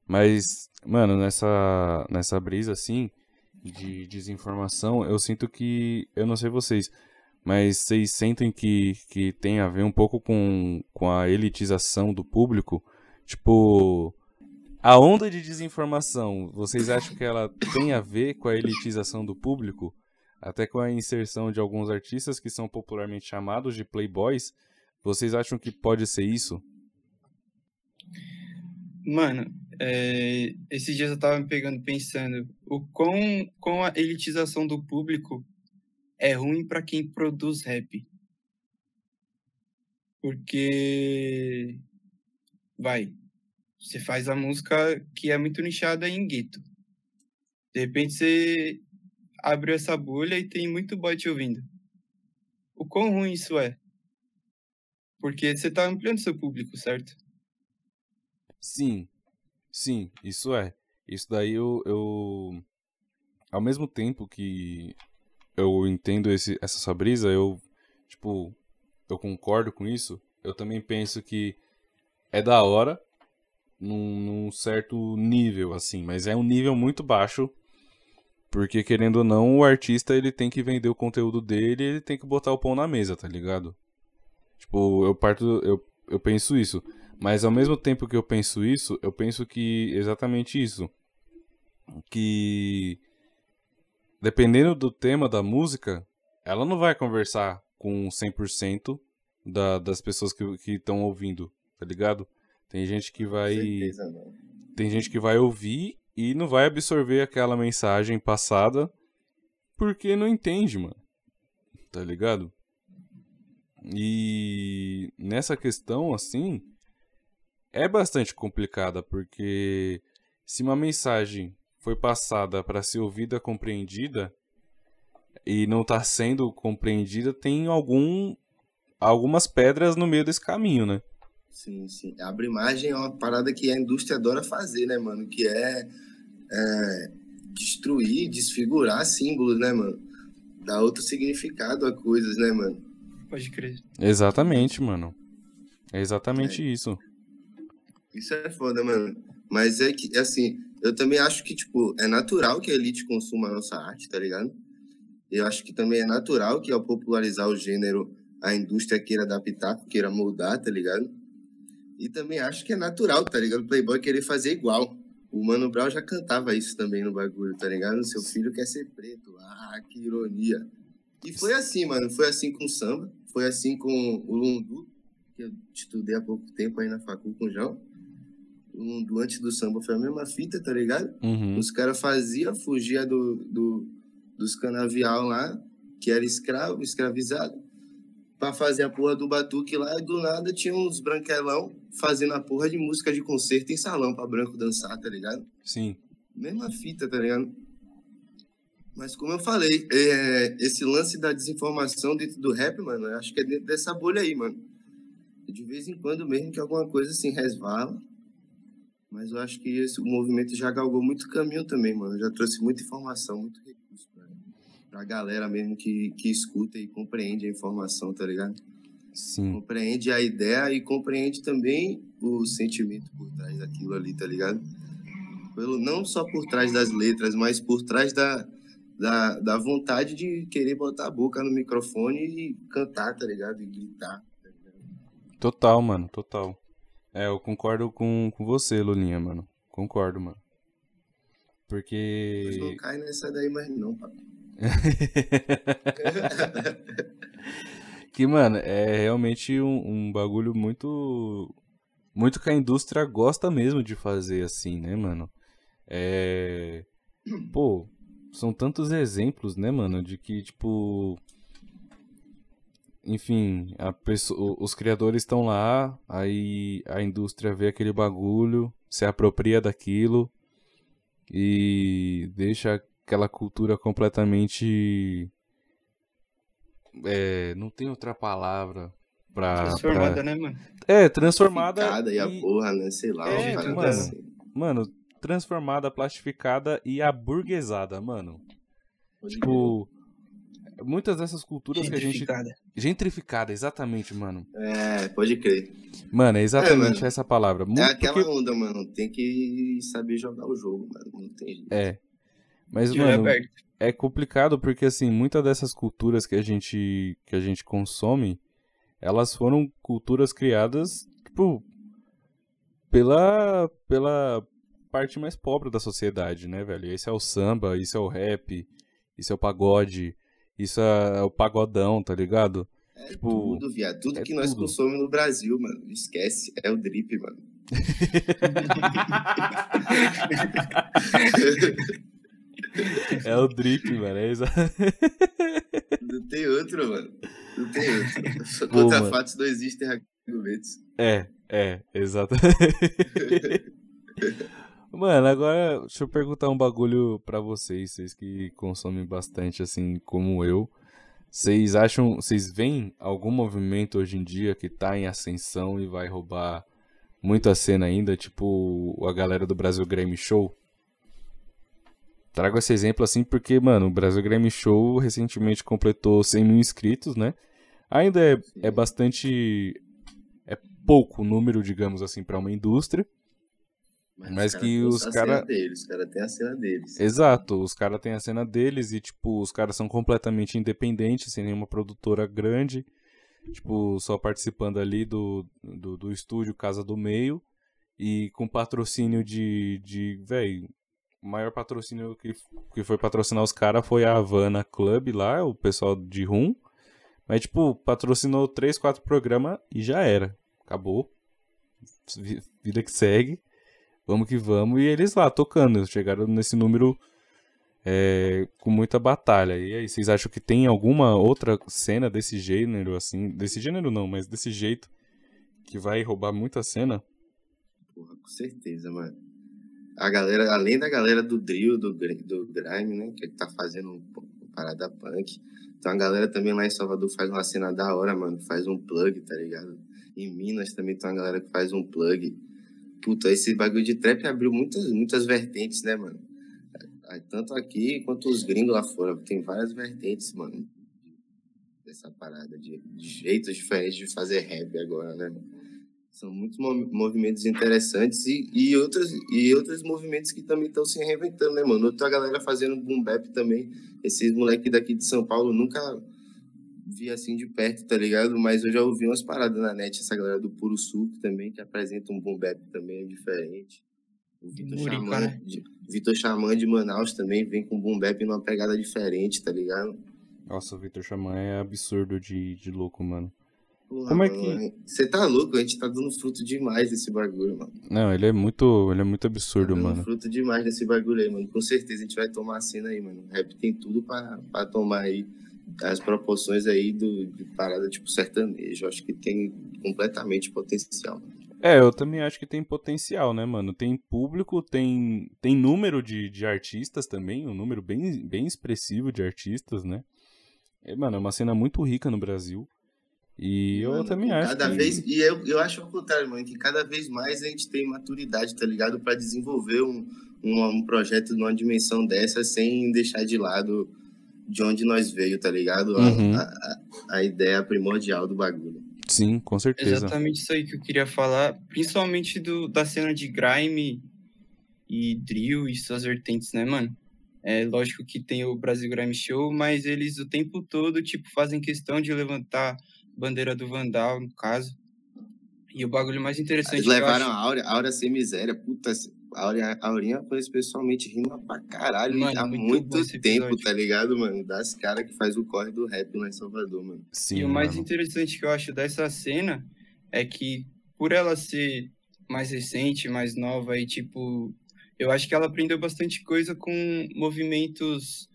Mas, mano, nessa, nessa brisa assim de desinformação, eu sinto que. Eu não sei vocês, mas vocês sentem que, que tem a ver um pouco com, com a elitização do público? Tipo. A onda de desinformação, vocês acham que ela tem a ver com a elitização do público? Até com a inserção de alguns artistas que são popularmente chamados de playboys? Vocês acham que pode ser isso? Mano, é, esses dias eu tava me pegando pensando o quão, quão a elitização do público é ruim pra quem produz rap. Porque, vai, você faz a música que é muito nichada em gueto. De repente você abre essa bolha e tem muito boy te ouvindo. O quão ruim isso é? Porque você tá ampliando seu público, certo? Sim, sim, isso é. Isso daí eu, eu. Ao mesmo tempo que eu entendo esse, essa sua brisa, eu. Tipo, eu concordo com isso. Eu também penso que é da hora num, num certo nível, assim, mas é um nível muito baixo. Porque, querendo ou não, o artista ele tem que vender o conteúdo dele ele tem que botar o pão na mesa, tá ligado? Tipo, eu parto. Eu, eu penso isso. Mas ao mesmo tempo que eu penso isso, eu penso que exatamente isso. Que dependendo do tema da música, ela não vai conversar com 100% da, das pessoas que estão ouvindo, tá ligado? Tem gente que vai. Certeza. Tem gente que vai ouvir e não vai absorver aquela mensagem passada porque não entende, mano. Tá ligado? E nessa questão, assim, é bastante complicada, porque se uma mensagem foi passada para ser ouvida, compreendida, e não está sendo compreendida, tem algum algumas pedras no meio desse caminho, né? Sim, sim. Abre imagem é uma parada que a indústria adora fazer, né, mano? Que é, é destruir, desfigurar símbolos, né, mano? Dar outro significado a coisas, né, mano? Pode crer. Exatamente, mano. É exatamente isso. Isso é foda, mano. Mas é que, assim, eu também acho que, tipo, é natural que a elite consuma a nossa arte, tá ligado? Eu acho que também é natural que ao popularizar o gênero, a indústria queira adaptar, queira moldar, tá ligado? E também acho que é natural, tá ligado? O Playboy querer fazer igual. O Mano Brown já cantava isso também no bagulho, tá ligado? Seu filho quer ser preto. Ah, que ironia. E foi assim, mano. Foi assim com o samba. Foi assim com o Lundu, que eu estudei há pouco tempo aí na facul com o João. O Lundu antes do samba foi a mesma fita, tá ligado? Uhum. Os caras faziam, fugia do, do, dos canavial lá, que era escravo, escravizado, pra fazer a porra do batuque lá, e do nada tinha uns branquelão fazendo a porra de música de concerto em salão pra branco dançar, tá ligado? Sim. Mesma fita, tá ligado? Mas como eu falei, é, esse lance da desinformação dentro do rap, mano, eu acho que é dentro dessa bolha aí, mano. De vez em quando mesmo que alguma coisa assim resvala. Mas eu acho que esse, o movimento já galgou muito caminho também, mano. Já trouxe muita informação, muito recurso pra, pra galera mesmo que, que escuta e compreende a informação, tá ligado? Sim. Compreende a ideia e compreende também o sentimento por trás daquilo ali, tá ligado? Pelo, não só por trás das letras, mas por trás da, da, da vontade de querer botar a boca no microfone e cantar, tá ligado? E gritar. Total, mano, total. É, eu concordo com, com você, Lulinha, mano. Concordo, mano. Mas Porque. não cai nessa daí mais não, papi. que, mano, é realmente um, um bagulho muito. Muito que a indústria gosta mesmo de fazer assim, né, mano? É. Pô, são tantos exemplos, né, mano, de que, tipo. Enfim, a pessoa, os criadores estão lá, aí a indústria vê aquele bagulho, se apropria daquilo e deixa aquela cultura completamente. É, não tem outra palavra. pra. Transformada, pra- né, mano? É, transformada. Picada e a e- porra, né? Sei lá, É, mano. assim. Mano, transformada, plastificada e aburguesada, mano. Tipo. Muitas dessas culturas que a gente. Gentrificada. Gentrificada, exatamente, mano. É, pode crer. Mano, é exatamente mano. essa palavra. É Muito aquela porque- onda, mano. Tem que saber jogar o jogo, mano. Não tem jeito. É. Mas, olho mano, aberto. é complicado porque, assim, muitas dessas culturas que a gente, que a gente consome, elas foram culturas criadas, tipo, pela, pela parte mais pobre da sociedade, né, velho? Esse é o samba, isso é o rap, isso é o pagode, isso é o pagodão, tá ligado? É tipo, tudo, viado. Tudo é que nós tudo. consomemos no Brasil, mano. Esquece. É o drip, mano. É o drip, mano. É exa... Não tem outro, mano. Não tem outro. Só Pô, contra mano. fatos não existem argumentos. É, é, exato. Mano, agora deixa eu perguntar um bagulho pra vocês, vocês que consomem bastante assim como eu. Vocês acham, vocês veem algum movimento hoje em dia que tá em ascensão e vai roubar muito a cena ainda, tipo a galera do Brasil Grammy Show? Trago esse exemplo assim porque, mano, o Brasil Grammy Show recentemente completou 100 mil inscritos, né? Ainda é, é bastante. É pouco número, digamos assim, pra uma indústria. Mas os que têm os cara- deles, Os caras têm a cena deles. Exato, os caras têm a cena deles e, tipo, os caras são completamente independentes, sem nenhuma produtora grande. Tipo, só participando ali do, do, do estúdio Casa do Meio. E com patrocínio de. de véi, o maior patrocínio que, que foi patrocinar os caras foi a Havana Club lá, o pessoal de Rum. Mas, tipo, patrocinou três, quatro programas e já era. Acabou. Vi- Vida que segue. Vamos que vamos. E eles lá tocando. Chegaram nesse número é, com muita batalha. E aí, vocês acham que tem alguma outra cena desse gênero, assim? Desse gênero não, mas desse jeito. Que vai roubar muita cena? Porra, com certeza, mano. A galera, além da galera do drill, do, do grime, né? Que tá fazendo um, parada punk. Então a galera também lá em Salvador faz uma cena da hora, mano. Faz um plug, tá ligado? Em Minas também tem uma galera que faz um plug. Puta, esse bagulho de trap abriu muitas, muitas vertentes, né, mano? Aí, Tanto aqui quanto os gringos lá fora. Tem várias vertentes, mano. Dessa parada de, de jeitos diferentes de fazer rap agora, né? São muitos mo- movimentos interessantes e, e, outros, e outros movimentos que também estão se reinventando, né, mano? Outra galera fazendo boom bap também. Esses moleques daqui de São Paulo nunca vi assim de perto, tá ligado? Mas eu já ouvi umas paradas na net, essa galera do Puro Suco também, que apresenta um boom bap também diferente. O Vitor Xamã, né? de, Vitor Xamã de Manaus também vem com boom bap numa pegada diferente, tá ligado? Nossa, o Victor Xamã é absurdo de, de louco, mano. Porra, Como é mano, Você tá louco? A gente tá dando fruto demais desse bagulho, mano. Não, ele é muito, ele é muito Tá absurdo, dando mano. fruto demais desse bagulho aí, mano. Com certeza a gente vai tomar a cena aí, mano. O rap tem tudo pra, pra tomar aí as proporções aí do, de parada tipo sertanejo. Acho que tem completamente potencial. É, eu também acho que tem potencial, né, mano? Tem público, tem, tem número de, de artistas também, um número bem, bem expressivo de artistas, né? É, mano, é uma cena muito rica no Brasil. E eu Mano, também acho cada que... vez E eu, eu acho ao contrário, mano, que cada vez mais a gente tem maturidade, tá ligado? Pra desenvolver um, um, um projeto numa dimensão dessa sem deixar de lado de onde nós veio, tá ligado? A, Uhum. a, a, a ideia primordial do bagulho. Sim, com certeza. Exatamente isso aí que eu queria falar, principalmente do, da cena de grime e drill e suas vertentes, né, mano? É lógico que tem o Brasil Grime Show, mas eles o tempo todo, tipo, fazem questão de levantar a bandeira do Vandal, no caso. E o bagulho mais interessante Eles levaram acho- a Áurea, a Áurea sem miséria. Puta, a Aurinha eu conheço pessoalmente, rima pra caralho Mano, há muito muito, tempo, tá ligado, mano? Das caras que faz o corre do rap lá em Salvador, mano. Sim, E o mais mano. interessante que eu acho dessa cena é que, por ela ser mais recente, mais nova e, tipo, eu acho que ela aprendeu bastante coisa com movimentos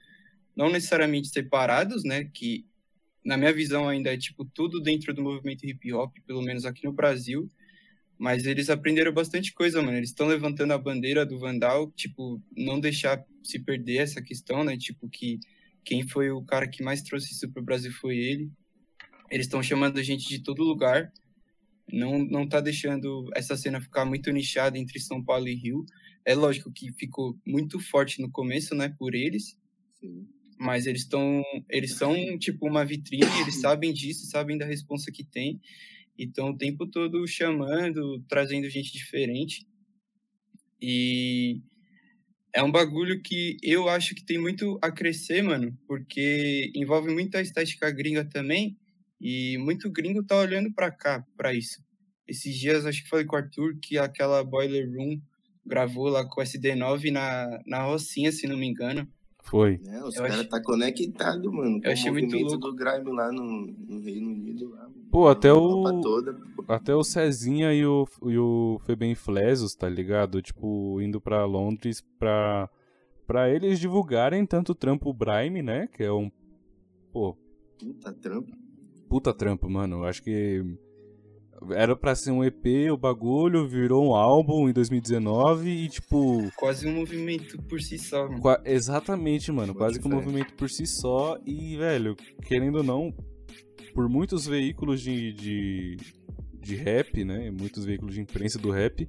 não necessariamente separados, né? Que, na minha visão, ainda é, tipo, tudo dentro do movimento hip hop, pelo menos aqui no Brasil. Mas eles aprenderam bastante coisa, mano. Eles estão levantando a bandeira do Vandal, tipo, não deixar se perder essa questão, né? Tipo, que quem foi o cara que mais trouxe isso pro Brasil foi ele. Eles estão chamando gente de todo lugar. Não, não tá deixando essa cena ficar muito nichada entre São Paulo e Rio. É lógico que ficou muito forte no começo, né, por eles. Sim. Mas eles estão, eles são tipo uma vitrine, eles sabem disso, sabem da responsa que tem. E estão o tempo todo chamando, trazendo gente diferente. E é um bagulho que eu acho que tem muito a crescer, mano, porque envolve muita estética gringa também, e muito gringo tá olhando pra cá, pra isso. Esses dias, acho que falei com o Arthur que aquela Boiler Room gravou lá com o SD9 na, na Rocinha, se não me engano. Foi. É, os Eu caras achei- tá conectado, mano. Com Eu achei o muito movimento louco. do Grime lá no, no Reino Unido. Lá, Pô, até o- toda. pô. Até o Cezinha e o, e o Febem Flesos, tá ligado? Tipo, indo pra Londres pra, pra eles divulgarem tanto o trampo Brime, né? Que é um. Pô, Puta trampo. puta trampo, mano. Eu acho que. Era pra ser um EP o bagulho, virou um álbum em 2019 e, tipo. Quase um movimento por si só, mano. qua- exatamente, mano. Pode Quase que um movimento por si só. E, velho, querendo ou não, por muitos veículos de, de, de rap, né? Muitos veículos de imprensa do rap,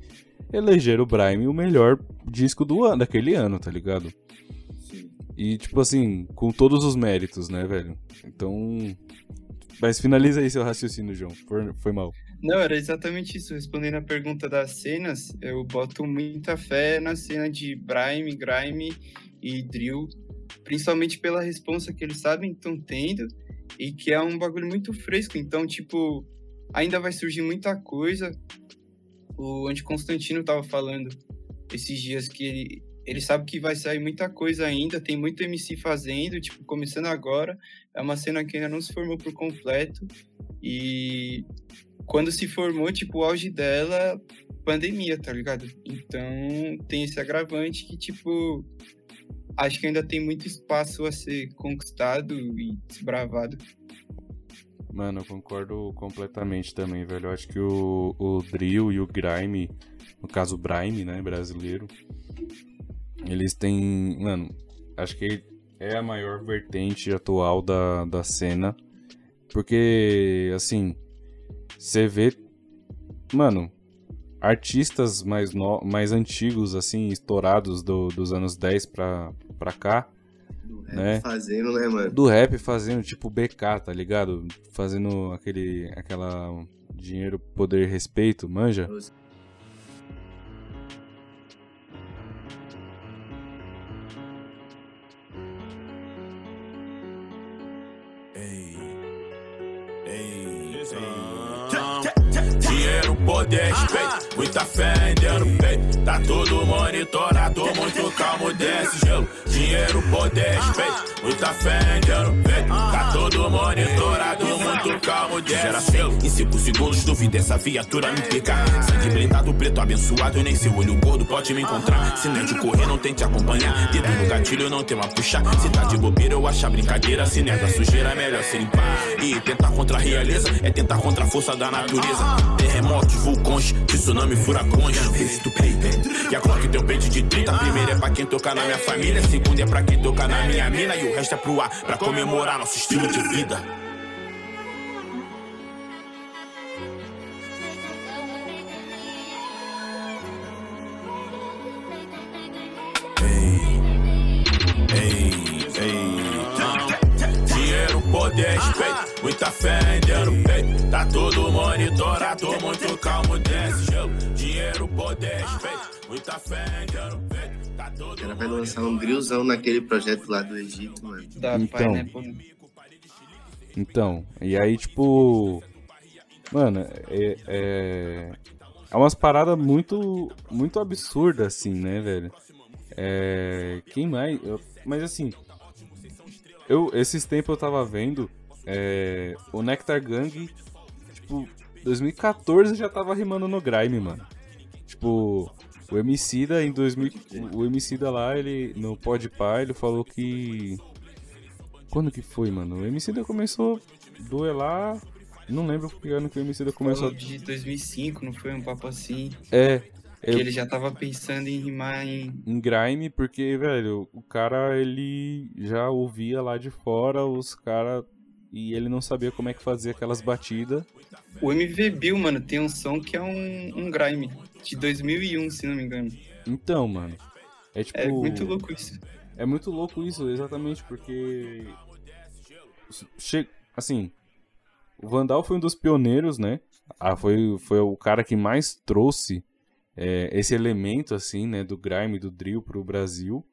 elegeram o Brime o melhor disco do ano, daquele ano, tá ligado? Sim. E, tipo assim, com todos os méritos, né, velho? Então. Mas finaliza aí seu raciocínio, João. Foi, foi mal. Não, era exatamente isso. Respondendo a pergunta das cenas, eu boto muita fé na cena de Brime, Grime e Drill, principalmente pela responsa que eles sabem que estão tendo e que é um bagulho muito fresco. Então, tipo, ainda vai surgir muita coisa. O Anti Constantino tava falando esses dias que ele, ele sabe que vai sair muita coisa ainda, tem muito MC fazendo, tipo, começando agora. É uma cena que ainda não se formou por completo. E quando se formou, tipo, o auge dela, pandemia, tá ligado? Então tem esse agravante que, tipo, acho que ainda tem muito espaço a ser conquistado e desbravado. Mano, eu concordo completamente também, velho. Eu acho que o, o Drill e o Grime, no caso o Brime, né, brasileiro, eles têm. Mano, acho que é a maior vertente atual da, da cena. Porque, assim, você vê. Mano, artistas mais, no, mais antigos, assim, estourados do, dos anos 10 pra, pra cá, Do rap Né? Fazendo, né, mano? do rap fazendo tipo BK, tá ligado? Fazendo aquele aquela dinheiro, poder, respeito, manja? Um, down. Dinheiro, poder, respeito, muita fé ainda no peito. Tá tudo monitorado, muito calmo desse gelo. Dinheiro, poder, respeito, muita fé ainda no peito. Tá tudo monitorado, muito calmo desse gera selo. Em 5 segundos, duvida essa viatura me picar. Sangue blindado, preto abençoado, nem seu olho gordo pode me encontrar. Se não é de correr, não tente acompanhar. Dedo no gatilho, não tem uma puxar. Se tá de bobeira, eu acho a brincadeira. Se da sujeira, é melhor se limpar. E tentar contra a realeza é tentar contra a força da natureza. Terremotos, vulcões, tsunami, furacões. Face to paper. E a clock tem um peito de 30. Primeiro é pra quem tocar na minha família. Segundo é pra quem tocar na minha mina. E o resto é pro ar, pra comemorar nosso estilo de vida. Ei, ei. Dinheiro, poder, respeito, muita fé ainda no peito. Tá tudo monitorado, muito calmo desse gelo. Dinheiro, poder, respeito, muita fé peito. Tá O tudo cara vai lançar um drillzão naquele projeto lá do Egito, mano. Da Então. Pineapple. Então, e aí, tipo. Mano, é. É, é umas paradas muito. Muito absurdas, assim, né, velho? É. Quem mais. eu- mas assim. Eu, esses tempos eu tava vendo. É, o Nectar Gang. Tipo, 2014 já tava rimando no Grime, mano. Tipo. O Emicida em 2000. O Emicida lá, ele. No Podpah, ele falou que. Quando que foi, mano? O Emicida começou a duelar. Não lembro que ano que o Emicida começou Falou de 2005, não foi um papo assim? É, Que eu- ele já tava pensando em rimar em. em grime, porque, velho, o cara ele já ouvia lá de fora os caras e ele não sabia como é que fazia aquelas batidas. O MV Bill, mano, tem um som que é um, um grime de 2001, se não me engano. Então, mano. É tipo. É muito louco isso. É muito louco isso, exatamente, porque. Che... Assim, o Vandal foi um dos pioneiros, né? Ah, foi, foi o cara que mais trouxe é, esse elemento, assim, né, do grime, do drill pro Brasil.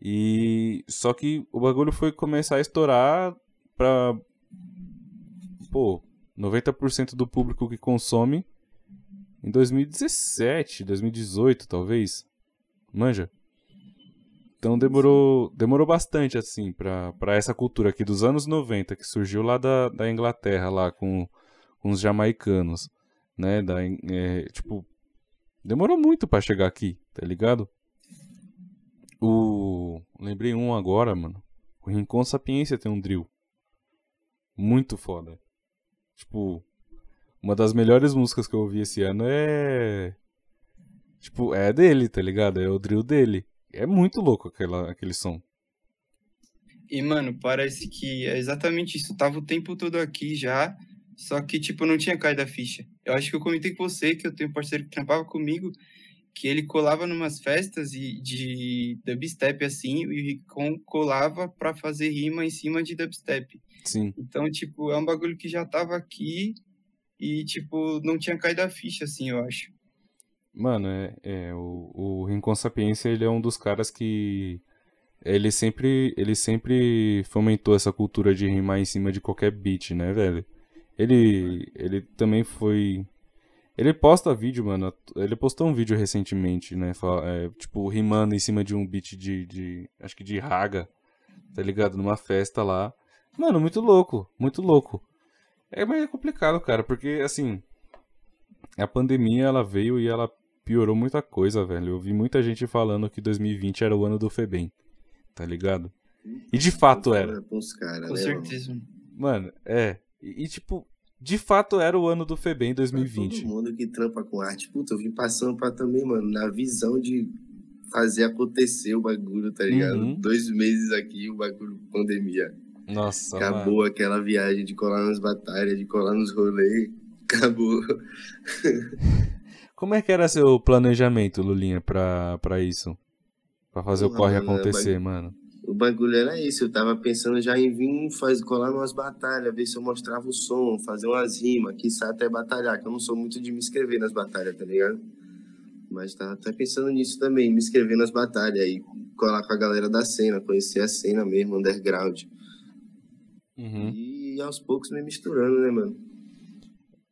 E só que o bagulho foi começar a estourar pra pô, 90% do público que consome em 2017, 2018, talvez. Manja. Então demorou, demorou bastante assim pra essa cultura aqui dos anos 90 que surgiu lá da, da Inglaterra lá com, com os jamaicanos, né, da é, tipo demorou muito pra chegar aqui, tá ligado? O. Lembrei um agora, mano. O Rincon Sapiência tem um drill. Muito foda. Tipo, uma das melhores músicas que eu ouvi esse ano é. Tipo, é dele, tá ligado? É o drill dele. É muito louco aquela, aquele som. E, mano, parece que é exatamente isso. Tava o tempo todo aqui já, só que, tipo, não tinha caído a ficha. Eu acho que eu comentei com você que eu tenho um parceiro que trampava comigo que ele colava numas festas e de dubstep assim, e o Ricon colava para fazer rima em cima de dubstep. Sim. Então, tipo, é um bagulho que já tava aqui e, tipo, não tinha caído a ficha, assim, eu acho. Mano, é, é o, o Rincon Sapiência, ele é um dos caras que ele sempre, ele sempre fomentou essa cultura de rimar em cima de qualquer beat, né, velho? Ele, ele também foi ele posta vídeo, mano. Ele postou um vídeo recentemente, né? É, tipo, rimando em cima de um beat de, de. Acho que de raga. Tá ligado? Numa festa lá. Mano, muito louco. Muito louco. É meio complicado, cara. Porque, assim. A pandemia, ela veio e ela piorou muita coisa, velho. Eu vi muita gente falando que 2020 era o ano do Febem. Tá ligado? E de fato era. Com né, certeza. Mano, é. E, e, tipo, de fato era o ano do Febem 2020. Todo mundo que trampa com arte, puta, eu vim passando pra também, mano, na visão de fazer acontecer o bagulho, tá ligado? Uhum. Dois meses aqui, o bagulho pandemia. Nossa, Acabou mano. aquela viagem de colar nas batalhas, de colar nos rolês. Acabou. Como é que era seu planejamento, Lulinha, pra, pra isso? Pra fazer Porra, o corre mano, é acontecer, mano? O bagulho era isso. Eu tava pensando já em vir faz, colar umas batalhas, ver se eu mostrava o som, fazer umas rimas, quiçá até batalhar, que eu não sou muito de me inscrever nas batalhas, tá ligado? Mas tava até pensando nisso também, me inscrever nas batalhas e colar com a galera da cena, conhecer a cena mesmo, underground. Uhum. E aos poucos me misturando, né, mano?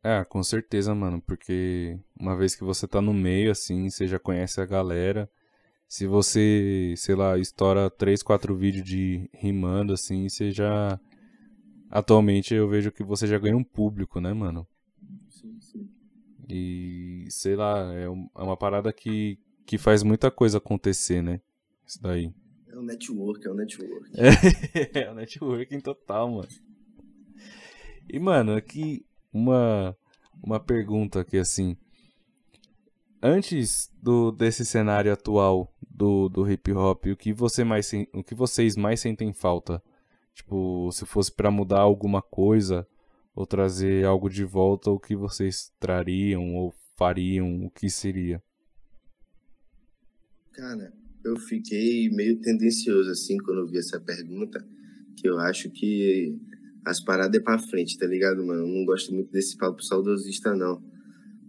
É, com certeza, mano, porque uma vez que você tá no meio, assim, você já conhece a galera se você, sei lá, estoura 3, 4 vídeos de rimando, assim, você já. Atualmente eu vejo que você já ganha um público, né, mano? Sim, sim. E, sei lá, é, é uma parada que, que faz muita coisa acontecer, né? Isso daí. É o network, é o network. É, é o networking total, mano. E, mano, aqui uma, uma pergunta aqui, assim antes do desse cenário atual do, do hip hop, o que você mais o que vocês mais sentem falta? Tipo, se fosse para mudar alguma coisa ou trazer algo de volta, o que vocês trariam ou fariam, o que seria? Cara, eu fiquei meio tendencioso assim quando eu vi essa pergunta, que eu acho que as paradas é pra frente, tá ligado, mano? Eu não gosto muito desse papo saudosista, não.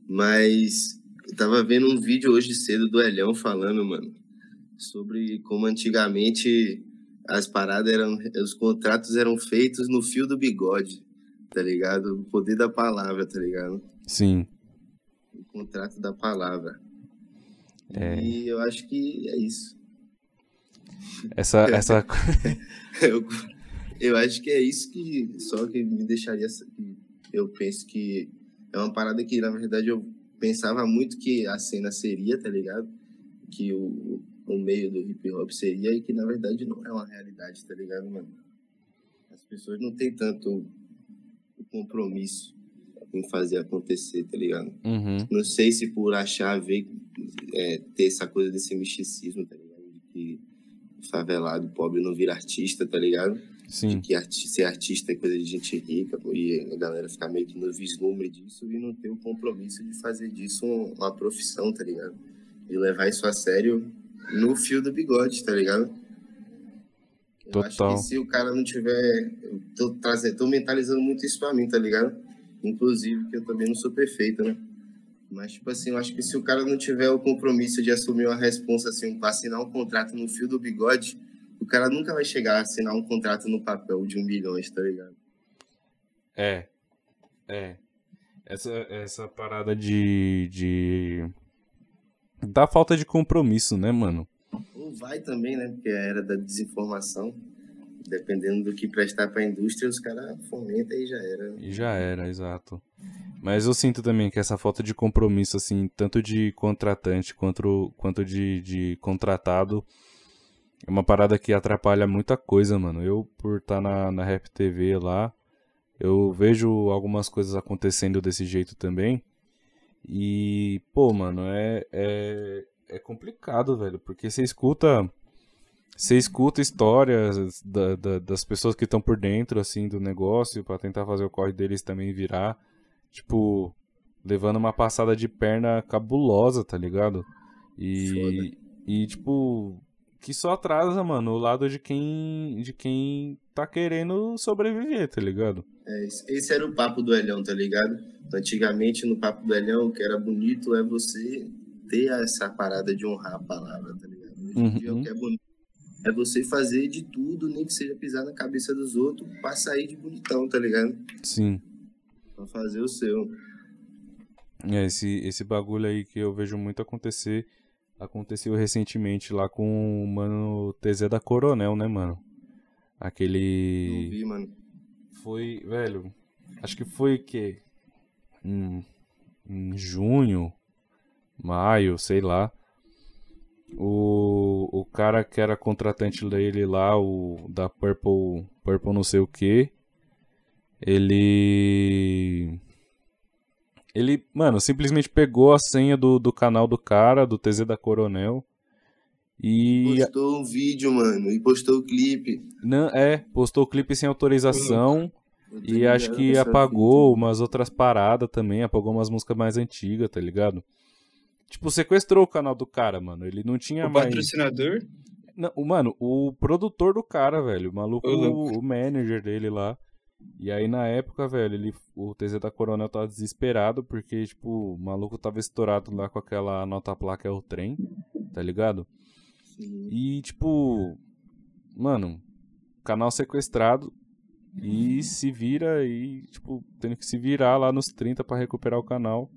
Mas eu tava vendo um vídeo hoje cedo do Elhão falando, mano, sobre como antigamente as paradas eram. Os contratos eram feitos no fio do bigode, tá ligado? O poder da palavra, tá ligado? Sim. O contrato da palavra. É... E eu acho que é isso. Essa. essa... eu, eu acho que é isso que só que me deixaria. Eu penso que é uma parada que, na verdade, eu pensava muito que a cena seria, tá ligado? Que o, o meio do hip hop seria e que na verdade não é uma realidade, tá ligado, mano? As pessoas não têm tanto o compromisso em fazer acontecer, tá ligado? Uhum. Não sei se por achar, ver, é, ter essa coisa desse misticismo, tá ligado? De que favelado, pobre não vira artista, tá ligado? Sim. de que arti ser artista é coisa de gente rica, e a galera ficar meio que no vislumbre disso e não ter o compromisso de fazer disso um- uma profissão, tá ligado? E levar isso a sério no fio do bigode, tá ligado? Eu acho Total. que se o cara não tiver. Eu tô, trazendo, tô mentalizando muito isso pra mim, tá ligado? Inclusive, que eu também não sou perfeito, né? Mas, tipo assim, eu acho que se o cara não tiver o compromisso de assumir uma responsa, assim, pra assinar um contrato no fio do bigode, o cara nunca vai chegar a assinar um contrato no papel de um milhão, tá ligado? É. É. Essa, essa parada de, de. Da falta de compromisso, né, mano? Ou vai também, né? Porque é a era da desinformação. Dependendo do que prestar pra indústria, os caras fomentam e já era. E já era, exato. Mas eu sinto também que essa falta de compromisso, assim, tanto de contratante quanto, quanto de, de contratado, é uma parada que atrapalha muita coisa, mano. Eu, por estar na, na Rap TV lá, eu vejo algumas coisas acontecendo desse jeito também. E, pô, mano, é, é, é complicado, velho, porque você escuta. Você escuta histórias da- da- das pessoas que estão por dentro, assim, do negócio, pra tentar fazer o corre deles também virar. Tipo, levando uma passada de perna cabulosa, tá ligado? E, e tipo, que só atrasa, mano, o lado de quem, de quem tá querendo sobreviver, tá ligado? É, esse- era o papo do Elhão, tá ligado? Antigamente, no papo do Elhão, o que era bonito é você ter essa parada de honrar a palavra, tá ligado? Hoje em dia, o que é bonito é você fazer de tudo, nem que seja pisar na cabeça dos outros, pra sair de bonitão, tá ligado? Sim. Pra fazer o seu. É, esse, esse bagulho aí que eu vejo muito acontecer, aconteceu recentemente lá com o mano TZ da Coronel, né, mano? Aquele. Não vi, mano. Foi, velho, acho que foi que em, em junho, maio, sei lá. O, o cara que era contratante dele lá, o da Purple, Purple não sei o que, ele ele, mano, simplesmente pegou a senha do, do canal do cara, do TZ da Coronel. E. Postou um vídeo, mano, e postou o clipe. Não, é, postou o clipe sem autorização. E acho que nessa apagou umas outras paradas também, apagou umas músicas mais antigas, tá ligado? Tipo, sequestrou o canal do cara, mano. Ele não tinha O mais. patrocinador? Não, o- mano, o produtor do cara, velho. O maluco, louco. o manager dele lá. E aí, na época, velho, ele, o TZ da Coronel tava desesperado porque, tipo, o maluco tava estourado lá com aquela nota placa é o trem, tá ligado? E, tipo, mano, canal sequestrado e se vira e, tipo, tendo que se virar lá nos 30 pra recuperar o canal.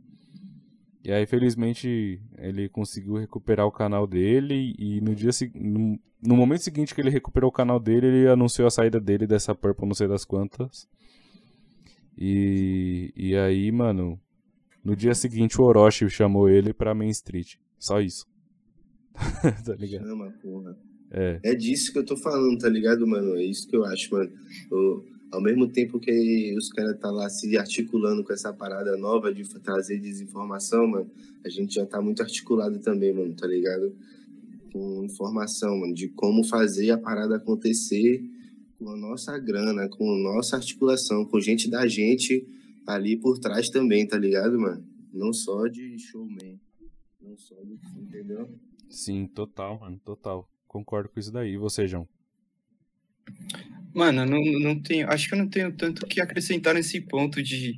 E aí, felizmente, ele conseguiu recuperar o canal dele e no dia no, no momento seguinte que ele recuperou o canal dele, ele anunciou a saída dele dessa Purple não sei das quantas. E, e aí, mano, no dia seguinte o Orochi chamou ele pra Main Street. Só isso. tá ligado? Chama, porra. É. É disso que eu tô falando, tá ligado, mano? É isso que eu acho, mano. O- ao mesmo tempo que os caras tá lá se articulando com essa parada nova de trazer desinformação, mano, a gente já tá muito articulado também, mano, tá ligado? Com informação, mano, de como fazer a parada acontecer com a nossa grana, com a nossa articulação, com gente da gente ali por trás também, tá ligado, mano? Não só de showman. Não só de. Entendeu? Sim, total, mano, total. Concordo com isso daí. E você, João? Mano, não, não tenho. Acho que eu não tenho tanto que acrescentar nesse ponto de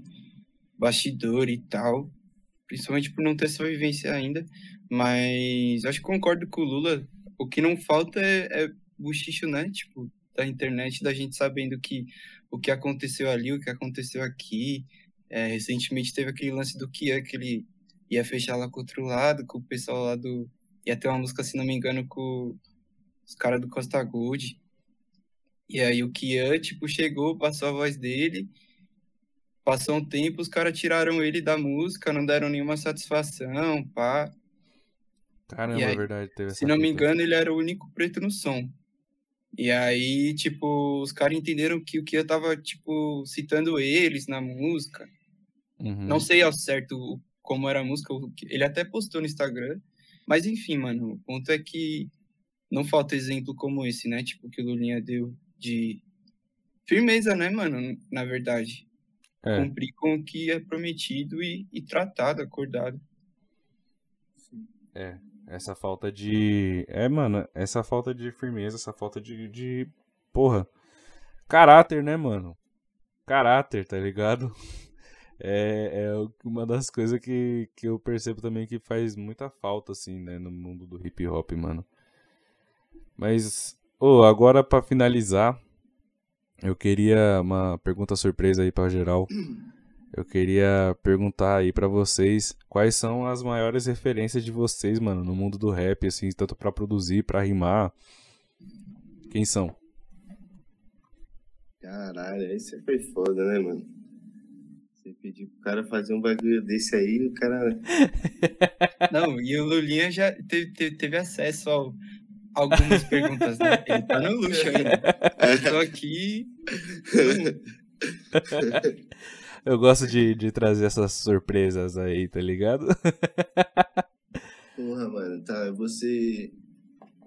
bastidor e tal. Principalmente por não ter essa vivência ainda. Mas acho que concordo com o Lula. O que não falta é, é buchicho, né? Tipo, da internet, da gente sabendo que o que aconteceu ali, o que aconteceu aqui. É, recentemente teve aquele lance do Kian, que ele ia fechar lá com outro lado, com o pessoal lá do. Ia ter uma música, se não me engano, com os caras do Costa Gold. E aí o Kian, tipo, chegou, passou a voz dele. Passou um tempo, os caras tiraram ele da música, não deram nenhuma satisfação, pá. Caramba, E aí, é verdade, teve Se não me engano, ele era o único preto no som. E aí, tipo, os caras entenderam que o Kian tava, tipo, citando eles na música. Uhum. Não sei ao certo como era a música, ele até postou no Instagram. Mas enfim, mano, o ponto é que não falta exemplo como esse, né? Tipo, que o Lulinha deu de firmeza, né, mano? Na verdade. É. Cumprir com o que é prometido e, e tratado, acordado. É, essa falta de. É, mano, essa falta de firmeza, essa falta de. de... Porra. Caráter, né, mano? Caráter, tá ligado? É, é uma das coisas que, que eu percebo também que faz muita falta, assim, né, no mundo do hip hop, mano. Mas, ô, agora pra finalizar, eu queria uma pergunta surpresa aí pra geral. Eu queria perguntar aí pra vocês quais são as maiores referências de vocês, mano, no mundo do rap, assim, tanto pra produzir, pra rimar. Quem são? Caralho, aí você foi foda, né, mano? Você pediu pro cara fazer um bagulho desse aí, o cara. Não, e o Lulinha já teve, teve, teve acesso a algumas perguntas, né? Ele tá no luxo ainda. Eu tô aqui. Eu gosto de, de trazer essas surpresas aí, tá ligado? Porra, mano, tá, você.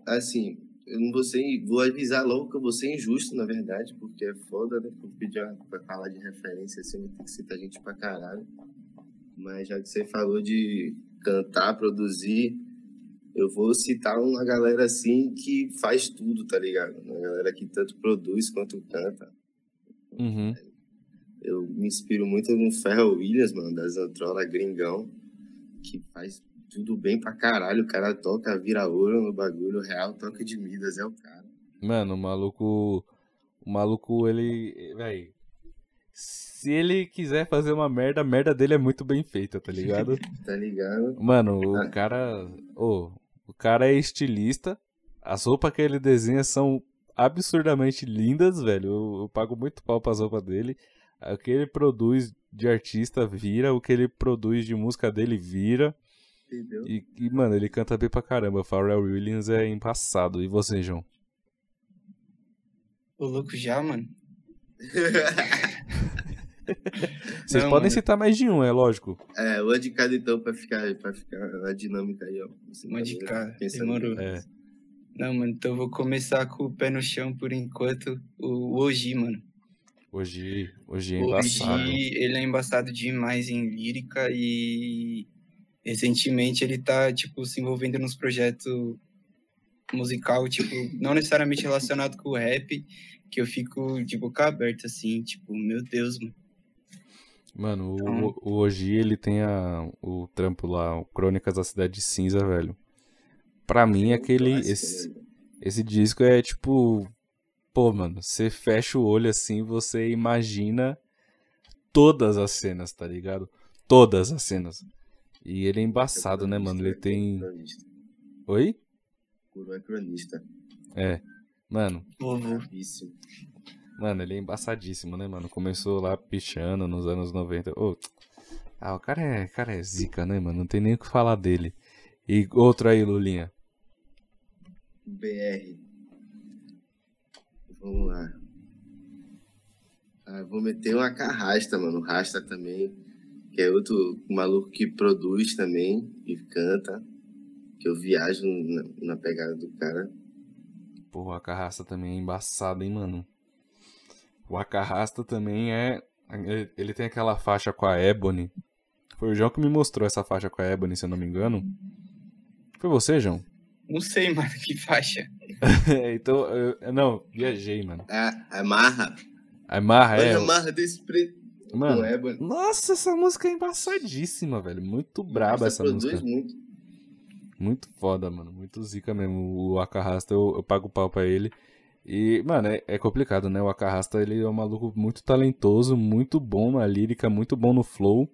Assim, eu não vou ser. Vou avisar logo que eu vou ser injusto, na verdade, porque é foda, né? Eu pedir uma- pra falar de referência, assim, tem que citar gente pra caralho. Mas já que você falou de cantar, produzir, eu vou citar uma galera assim que faz tudo, tá ligado? Uma galera que tanto produz quanto canta. Uhum. Eu me inspiro muito no Ferro Williams, mano, da Zantrola Gringão, que faz tudo bem pra caralho. O cara toca, vira ouro no bagulho real, toca de Midas, é o cara. Mano, o maluco. O maluco, ele. Véi. Se ele quiser fazer uma merda, a merda dele é muito bem feita, tá ligado? Tá ligado? Mano, o Ah. cara. Ô, o cara é estilista. As roupas que ele desenha são absurdamente lindas, velho. Eu, eu pago muito pau pras roupas dele. O que ele produz de artista vira, o que ele produz de música dele vira. Entendeu? E, e, mano, ele canta bem pra caramba. Pharrell Williams é embaçado. E você, João? O louco já, mano. Vocês Não, podem mano. citar mais de um, é lógico. É, uma de cada então pra ficar, pra ficar na dinâmica aí, ó. Você Uma tá de vendo? cada, demorou. É. Não, mano, então eu vou começar com o pé no chão por enquanto. O Oji, mano. Hoje, hoje é embaçado. Oji, ele é embaçado demais em lírica e recentemente ele tá, tipo, se envolvendo nos projetos musical, tipo, não necessariamente relacionado com o rap, que eu fico de boca aberta, assim, tipo, meu Deus, mano. Mano, Então- o, o Oji, ele tem a, o trampo lá, o Crônicas da Cidade Cinza, velho. Pra mim, aquele. Esse, né? esse disco é tipo. Pô, mano, você fecha o olho assim, você imagina todas as cenas, tá ligado? Todas as cenas. E ele é embaçado, né, mano? Ele tem. Oi? Curu é cronista. É. Mano, Vovô. Vício. Mano, ele é embaçadíssimo, né, mano? Começou lá pichando nos anos 90. Ô, ah, o cara é, o cara é zica, né, mano? Não tem nem o que falar dele. E outro aí, Lulinha. BR. Vamos lá. Ah, vou meter uma carrasta, mano. Rasta também. Que é outro maluco que produz também e canta. Que eu viajo na, na pegada do cara. Porra, o Acarrasta também é embaçado, hein, mano? O Acarrasta também é. ele- Ele tem aquela faixa com a Ebony. Foi o João que me mostrou essa faixa com a Ebony, se eu não me engano. Foi você, João? Não sei, mano, que faixa. então, eu, não, viajei, mano. A, amarra. A Marra Olha é. a marra desse preto. Mano, nossa, essa música é embaçadíssima, velho. Muito braba essa música. muito. Muito foda, mano. Muito zica mesmo. O Acarrasta, eu, eu pago pau pra ele. E, mano, é, é complicado, né? O Acarrasta, ele é um maluco muito talentoso, muito bom na lírica, muito bom no flow.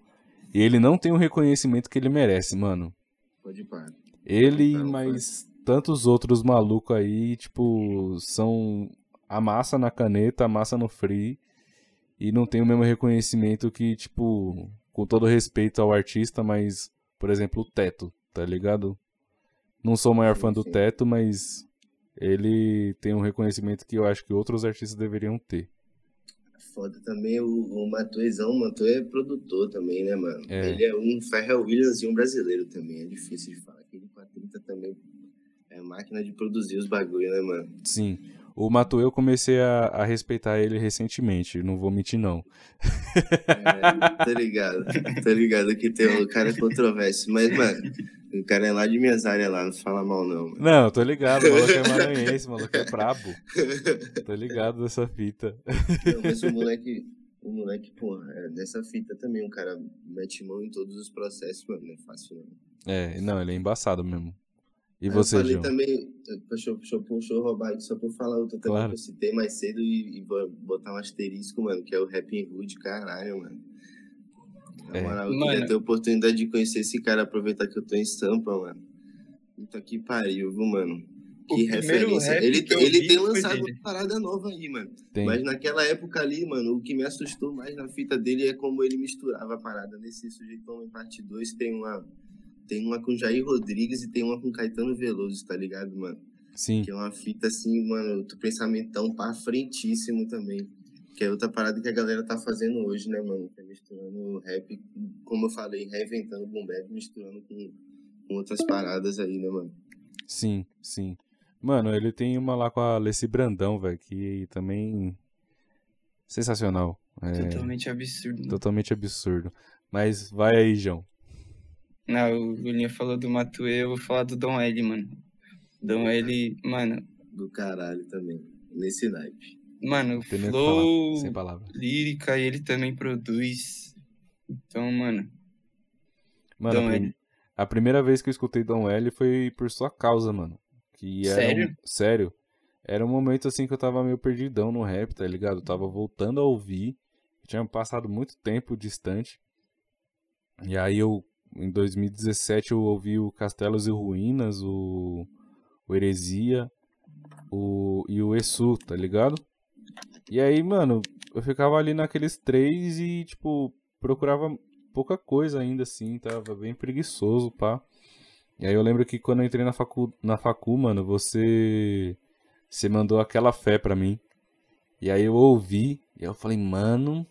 E ele não tem o reconhecimento que ele merece, mano. Pode parar. Ele e mais tantos outros malucos aí, tipo, são a massa na caneta, a massa no free. E não tem o mesmo reconhecimento que, tipo, com todo respeito ao artista, mas, por exemplo, o Teto, tá ligado? Não sou o maior fã do. Teto, mas ele tem um reconhecimento que eu acho que outros artistas deveriam ter. Foda também o, o Matuezão. O Matuê é produtor também, né, mano? É. Ele é um Ferrell Williams e um brasileiro também. É difícil de falar. Aquele 430 também é máquina de produzir os bagulho, né, mano? Sim. O Matuê eu comecei a, a respeitar ele recentemente, não vou mentir não. É, tô ligado, tô ligado que tem um cara controverso, mas, mano, o cara é lá de minhas áreas lá, não fala mal não. Mano. Não, tô ligado, o maluco é maranhense, o maluco é brabo. Tô ligado dessa fita. Não, mas o moleque, o moleque, porra, é dessa fita também, o cara mete mão em todos os processos, mano, não é fácil não. É, não, ele é embaçado mesmo. E você, eu falei João? também, deixa eu, deixa, eu, deixa eu roubar aqui só pra eu falar outra também Claro. que eu citei mais cedo e, e vou botar um asterisco, mano, que é o Rap Hood, caralho, mano. Na É. moral, eu Mano. queria ter a oportunidade de conhecer esse cara, aproveitar que eu tô em Sampa, mano. Puta que pariu, viu, mano? O Que primeiro referência. Ele, que ele tem lançado dele. uma parada nova aí, mano. Tem. Mas naquela época ali, mano, o que me assustou mais na fita dele é como ele misturava a parada. Nesse Sujeitão em parte 2 tem uma, tem uma com Jair Rodrigues e tem uma com Caetano Veloso, tá ligado, mano? Sim. Que é uma fita assim, mano, outro pensamentão pra frentíssimo também. Que é outra parada que a galera tá fazendo hoje, né, mano? Que é misturando rap, como eu falei, reinventando o boom bap, misturando com, com outras paradas aí, né, mano? Sim, sim. Mano, ele tem uma lá com a Alessi Brandão, velho, que também. Sensacional. É, Totalmente absurdo. totalmente absurdo. Mas vai aí, João. Não, o Lulinha falou do Matuê, eu vou falar do Dom L, mano. Dom L, mano, Do caralho também. Nesse naipe. mano, que flow, falar, palavras. lírica, ele também produz. Então, mano, Mano, Dom a, prim- a primeira vez que eu escutei Dom L foi por sua causa, mano. Que era um- Sério? sério. Era um momento assim que eu tava meio perdidão no rap, tá ligado? Eu tava voltando a ouvir. Tinha passado muito tempo distante. E aí eu, em 2017, eu ouvi o Castelos e Ruínas, o, o Heresia o, e o Esu, tá ligado? E aí, mano, eu ficava ali naqueles três e, tipo, procurava pouca coisa ainda, assim, tava bem preguiçoso, pá. E aí eu lembro que quando eu entrei na facu, na facu mano, você, você mandou aquela fé pra mim. E aí eu ouvi, e eu falei, mano,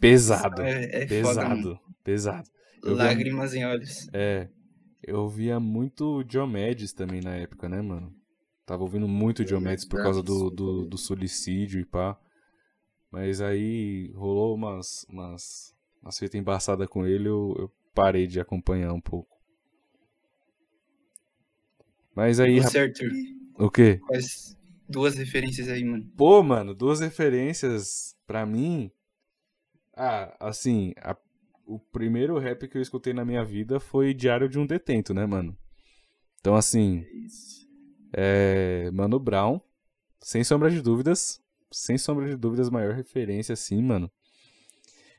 pesado, é, é foda, pesado, mano. pesado. Eu via- Lágrimas em olhos. É, eu ouvia muito Diomedes também na época, né, mano? Tava ouvindo muito Diomedes por causa do, do, do suicídio e pá. Mas aí rolou umas, umas, umas fitas embaçadas com ele, eu, eu parei de acompanhar um pouco. Mas aí. Você, Arthur, O quê? quais duas referências aí, mano? Pô, mano, duas referências pra mim. Ah, assim, a- o primeiro rap que eu escutei na minha vida foi Diário de um Detento, né, mano? Então, assim, É. Mano Brown, sem sombra de dúvidas, sem sombra de dúvidas, maior referência, assim, mano.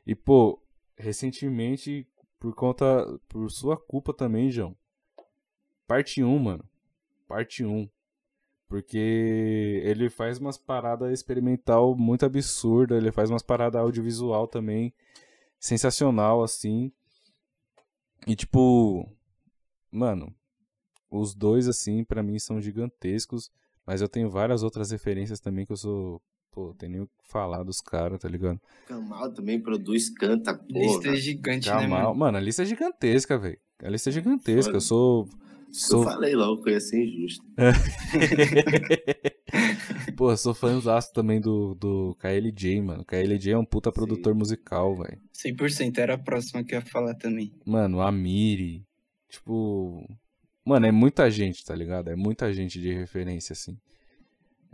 E, pô, recentemente, por conta. Por sua culpa também, João. Parte 1, mano. Parte 1. Porque ele faz umas paradas experimental muito absurda, ele faz umas paradas audiovisual também sensacional, assim. E tipo, mano, os dois, assim, pra mim são gigantescos, mas eu tenho várias outras referências também que eu sou. Pô, tem nem o que falar dos caras, tá ligado? Kamal também produz, canta, porra. Lista é gigante, né, mano? mano, a lista é gigantesca, velho. A lista é gigantesca. Foda. Eu sou. Eu sou... falei logo que eu ia ser injusto. Pô, eu sou fãzaço também do, do KLJ, mano. KLJ é um puta Sim. produtor musical, velho. 100% era a próxima que eu ia falar também. Mano, a Miri. Tipo. Mano, é muita gente, tá ligado? É muita gente de referência, assim.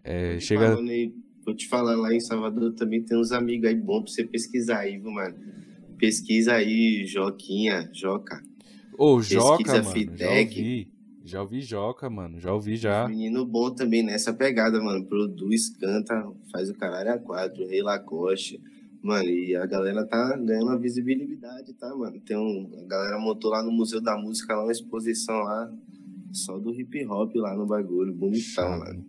É, chega. Falando aí, vou te falar, lá em Salvador também tem uns amigos aí bons pra você pesquisar aí, viu, mano? Pesquisa aí, Joquinha, Joca. Ô, Joca, mano. Já ouvi. Já ouvi Joca, mano. Já ouvi já. Menino bom também nessa pegada, mano. Produz, canta, faz o caralho a quatro, Rei Lacoste. Mano, e a galera tá ganhando uma visibilidade, tá, mano? Tem um, a galera montou lá no Museu da Música lá uma exposição lá, só do hip hop lá no bagulho, bonitão, Chave. mano.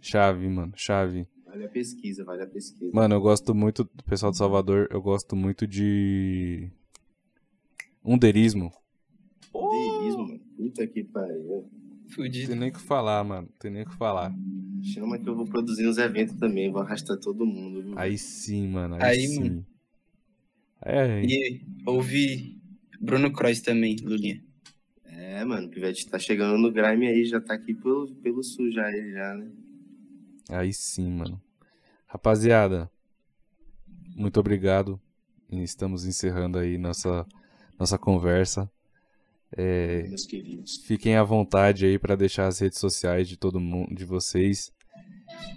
Chave, mano. Chave. Vale a pesquisa, vale a pesquisa. Mano, eu gosto muito do pessoal de Salvador. Eu gosto muito de. Underismo. Puta que pariu. Não Fudido. tem nem o que falar, mano. Não tem nem o que falar. Chama que eu vou produzir uns eventos também, vou arrastar todo mundo, viu? Aí sim, mano. Aí, Aí, sim. mano. É, E ouvi Bruno Cross também, Lulinha. É, mano, o Pivete tá chegando no grime aí, já tá aqui pelo, pelo sul já, ele já, né? Aí sim, mano. Rapaziada, muito obrigado. E Estamos encerrando aí nossa, nossa conversa. É, Meus queridos. fiquem à vontade aí para deixar as redes sociais de todo mundo, de vocês,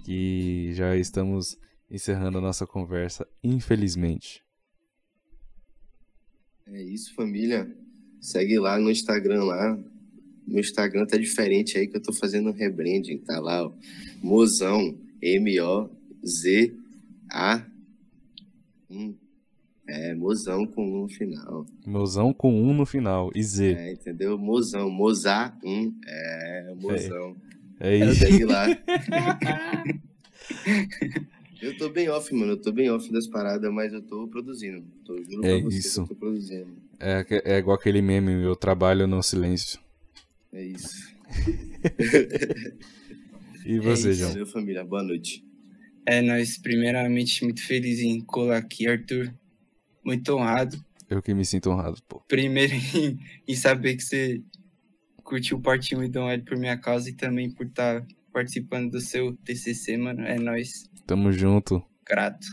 que já estamos encerrando a nossa conversa, infelizmente. É isso, família. Segue lá no Instagram lá. Meu Instagram tá diferente aí que eu tô fazendo um rebranding, tá lá, ó. Mozão, M-O-Z-A. Hum. É, mozão com um no final. Mozão com um no final, e Z. É, entendeu? Mozão, mozar, um. É, mozão. É Ela isso. segue lá. eu tô bem off, mano. Eu tô bem off das paradas, mas eu tô produzindo. Tô juro É pra você que isso. eu tô produzindo. É, é igual aquele meme, eu trabalho no silêncio. É isso. E você, é isso, João? Valeu, família. Boa noite. É, nós, primeiramente, muito feliz em colar aqui, Arthur. Muito honrado. Eu que me sinto honrado, pô. Primeiro em, em saber que você curtiu parte 1 e Dom L por minha causa e também por estar participando do seu TCC, mano. É nóis. Tamo junto. Grato.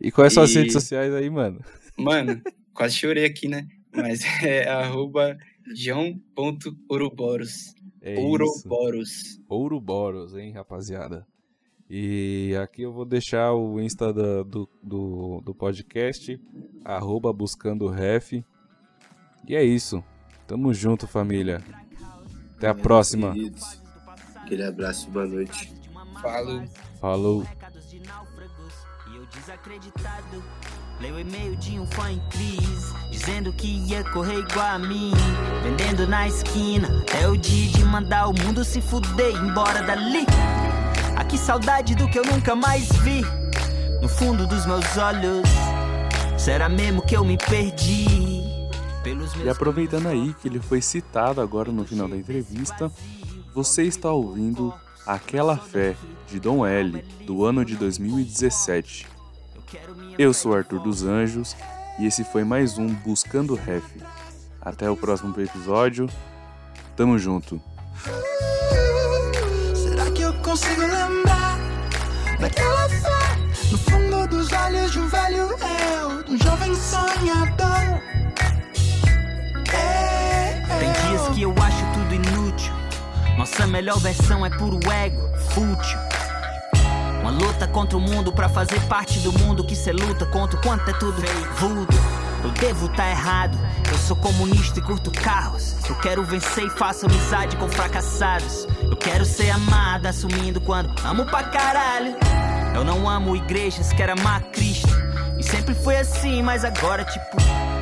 E quais são as E- redes sociais aí, mano? Mano, quase chorei aqui, né? Mas é arroba joão.ouroboros. É isso. Ouroboros. Ouroboros, hein, rapaziada? E aqui eu vou deixar o Insta da- do, do, do podcast, arroba buscando ref. E é isso. Tamo junto, família. Até a próxima. queridos. Aquele abraço, boa noite. Falou. Falou. Eu desacreditado Leio o e-mail de um fã em crise Dizendo que ia correr igual a mim Vendendo na esquina É o dia de mandar o mundo se fuder embora dali que saudade do que eu nunca mais vi No fundo dos meus olhos Será mesmo que eu me perdi Pelos E aproveitando aí que ele foi citado agora no final da entrevista, você está ouvindo Aquela Fé de Dom L, do ano de 2017. Eu sou Arthur dos Anjos e esse foi mais um Buscando Ref. Até o próximo episódio. Tamo junto. Eu consigo lembrar daquela fé no fundo dos olhos de um velho eu, de um jovem sonhador? É, Tem dias que eu acho tudo inútil. Nossa melhor versão é puro ego, fútil. Uma luta contra o mundo pra fazer parte do mundo que cê luta contra o quanto é tudo voodoo. Eu devo tá errado. Eu sou comunista e curto carros. Eu quero vencer e faço amizade com fracassados. Eu quero ser amado, assumindo quando amo pra caralho. Eu não amo igrejas, quero amar Cristo. E sempre foi assim, mas agora, tipo,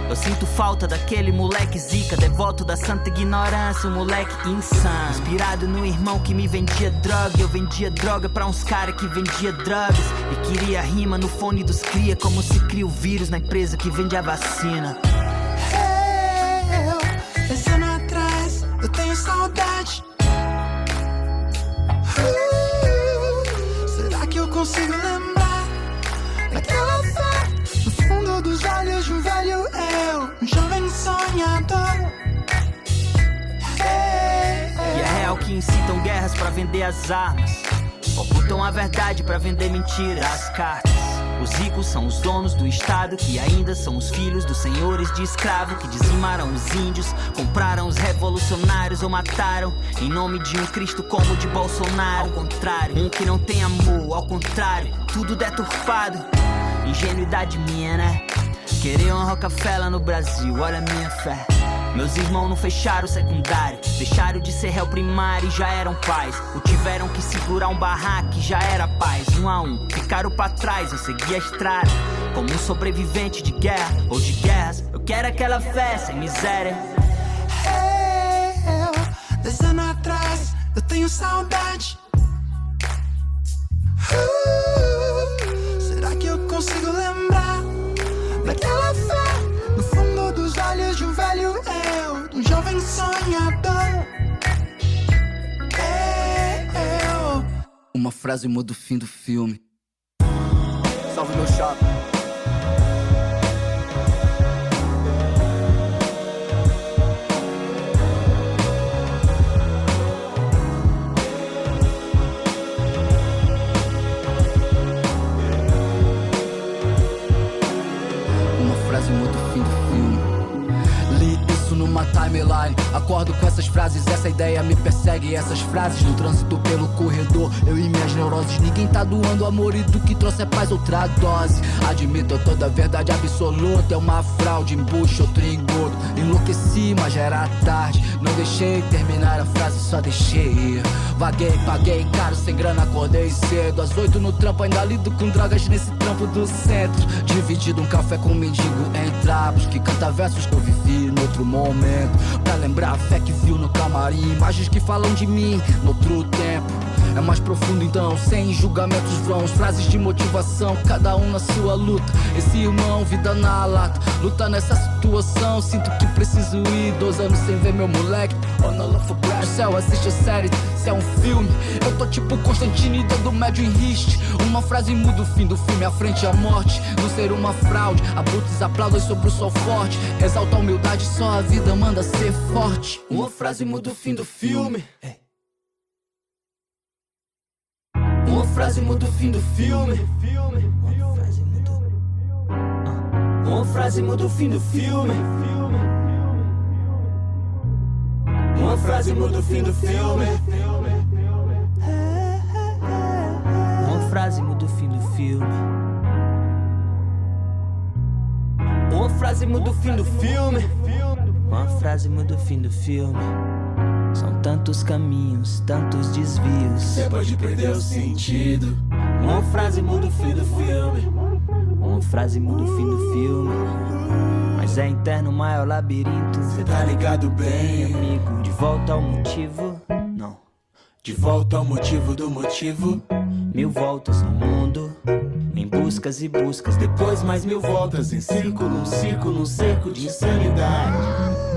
eu sinto falta daquele moleque zica, devoto da santa ignorância, um moleque insano. Inspirado no irmão que me vendia droga, eu vendia droga pra uns cara que vendia drogas. E queria rima no fone dos cria, como se cria o vírus na empresa que vende a vacina. Será que eu consigo lembrar daquela fé no fundo dos olhos de um velho eu, um jovem sonhador? E é real que incitam guerras pra vender as armas. Ocultam a verdade pra vender mentiras. As cartas. Os ricos são os donos do Estado, que ainda são os filhos dos senhores de escravo, que dizimaram os índios, compraram os revolucionários ou mataram em nome de um Cristo como de Bolsonaro. Ao contrário, um que não tem amor, ao contrário, tudo deturpado. Ingenuidade minha, né? Querer uma Rockefeller no Brasil, olha a minha fé. Meus irmãos não fecharam o secundário, deixaram de ser réu primário e já eram pais. Ou tiveram que segurar um barraco e já era paz. Um a um, ficaram pra trás, eu segui a estrada. Como um sobrevivente de guerra ou de guerras, eu quero aquela fé sem miséria. Eu, dez anos atrás, eu tenho saudade. Uh, será que eu consigo lembrar um jovem sonhador? É, eu. Uma frase muda o fim do filme. Salve meu chapa. Punchline. Acordo com essas frases, essa ideia me persegue. Essas frases no trânsito pelo corredor, eu e minhas neuroses. Ninguém tá doando amor e do que trouxe é paz, outra dose. Admito toda a verdade absoluta, é uma fraude, embucho, outro engodo. Enlouqueci, mas já era tarde. Não deixei terminar a frase, só deixei ir. Vaguei, paguei caro, sem grana, acordei cedo. Às oito no trampo, ainda lido com drogas nesse trampo do centro. Dividido um café com um mendigo em trapos. Que canta versos que eu vivi outro momento. Pra lembrar a fé que viu no camarim. Imagens que falam de mim no outro tempo. É mais profundo então, sem julgamentos vãos. Frases de motivação, cada um na sua luta. Esse irmão, vida na lata. Luta nessa situação, sinto que preciso ir. Dois anos sem ver meu moleque. On a love for. O céu assiste a série, se é um filme. Eu tô tipo Constantine dando médio em riste. Uma frase muda o fim do filme, à frente a morte. Não ser uma fraude, abutres aplaudem sobre o sol forte. Exalta a humildade, só a vida manda ser forte. Uma frase muda o fim do filme. Uma frase muda o fim do filme. Uma frase muda o fim do filme. Uma frase muda o fim do filme. Uma frase muda o fim do filme. Uma frase muda o fim do filme. Uma frase muda o fim do filme. São tantos caminhos, tantos desvios. Você pode perder o sentido. Uma frase muda o fim do filme. Uma frase muda o fim do filme. Mas é interno o maior labirinto. Cê tá ligado bem, amigo. De volta ao motivo. Não. De volta ao motivo do motivo. Mil voltas no mundo. Em buscas e buscas. Depois mais mil voltas em círculo, um círculo, um cerco de insanidade.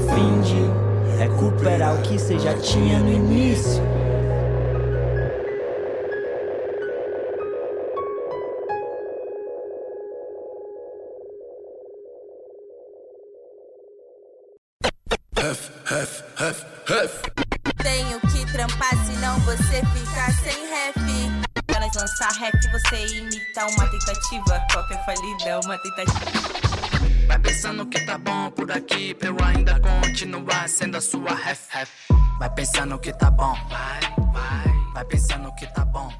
Fim de recuperar o que você já tinha no início. Huff, huff, huff, huff. Tenho que trampar, senão você fica sem rap. Pra nós lançar rap, você imita uma tentativa. Qualquer falida é uma tentativa. Por aqui pra eu ainda continuar sendo a sua ref, ref. Vai pensando que tá bom, vai, vai. Vai pensando que tá bom.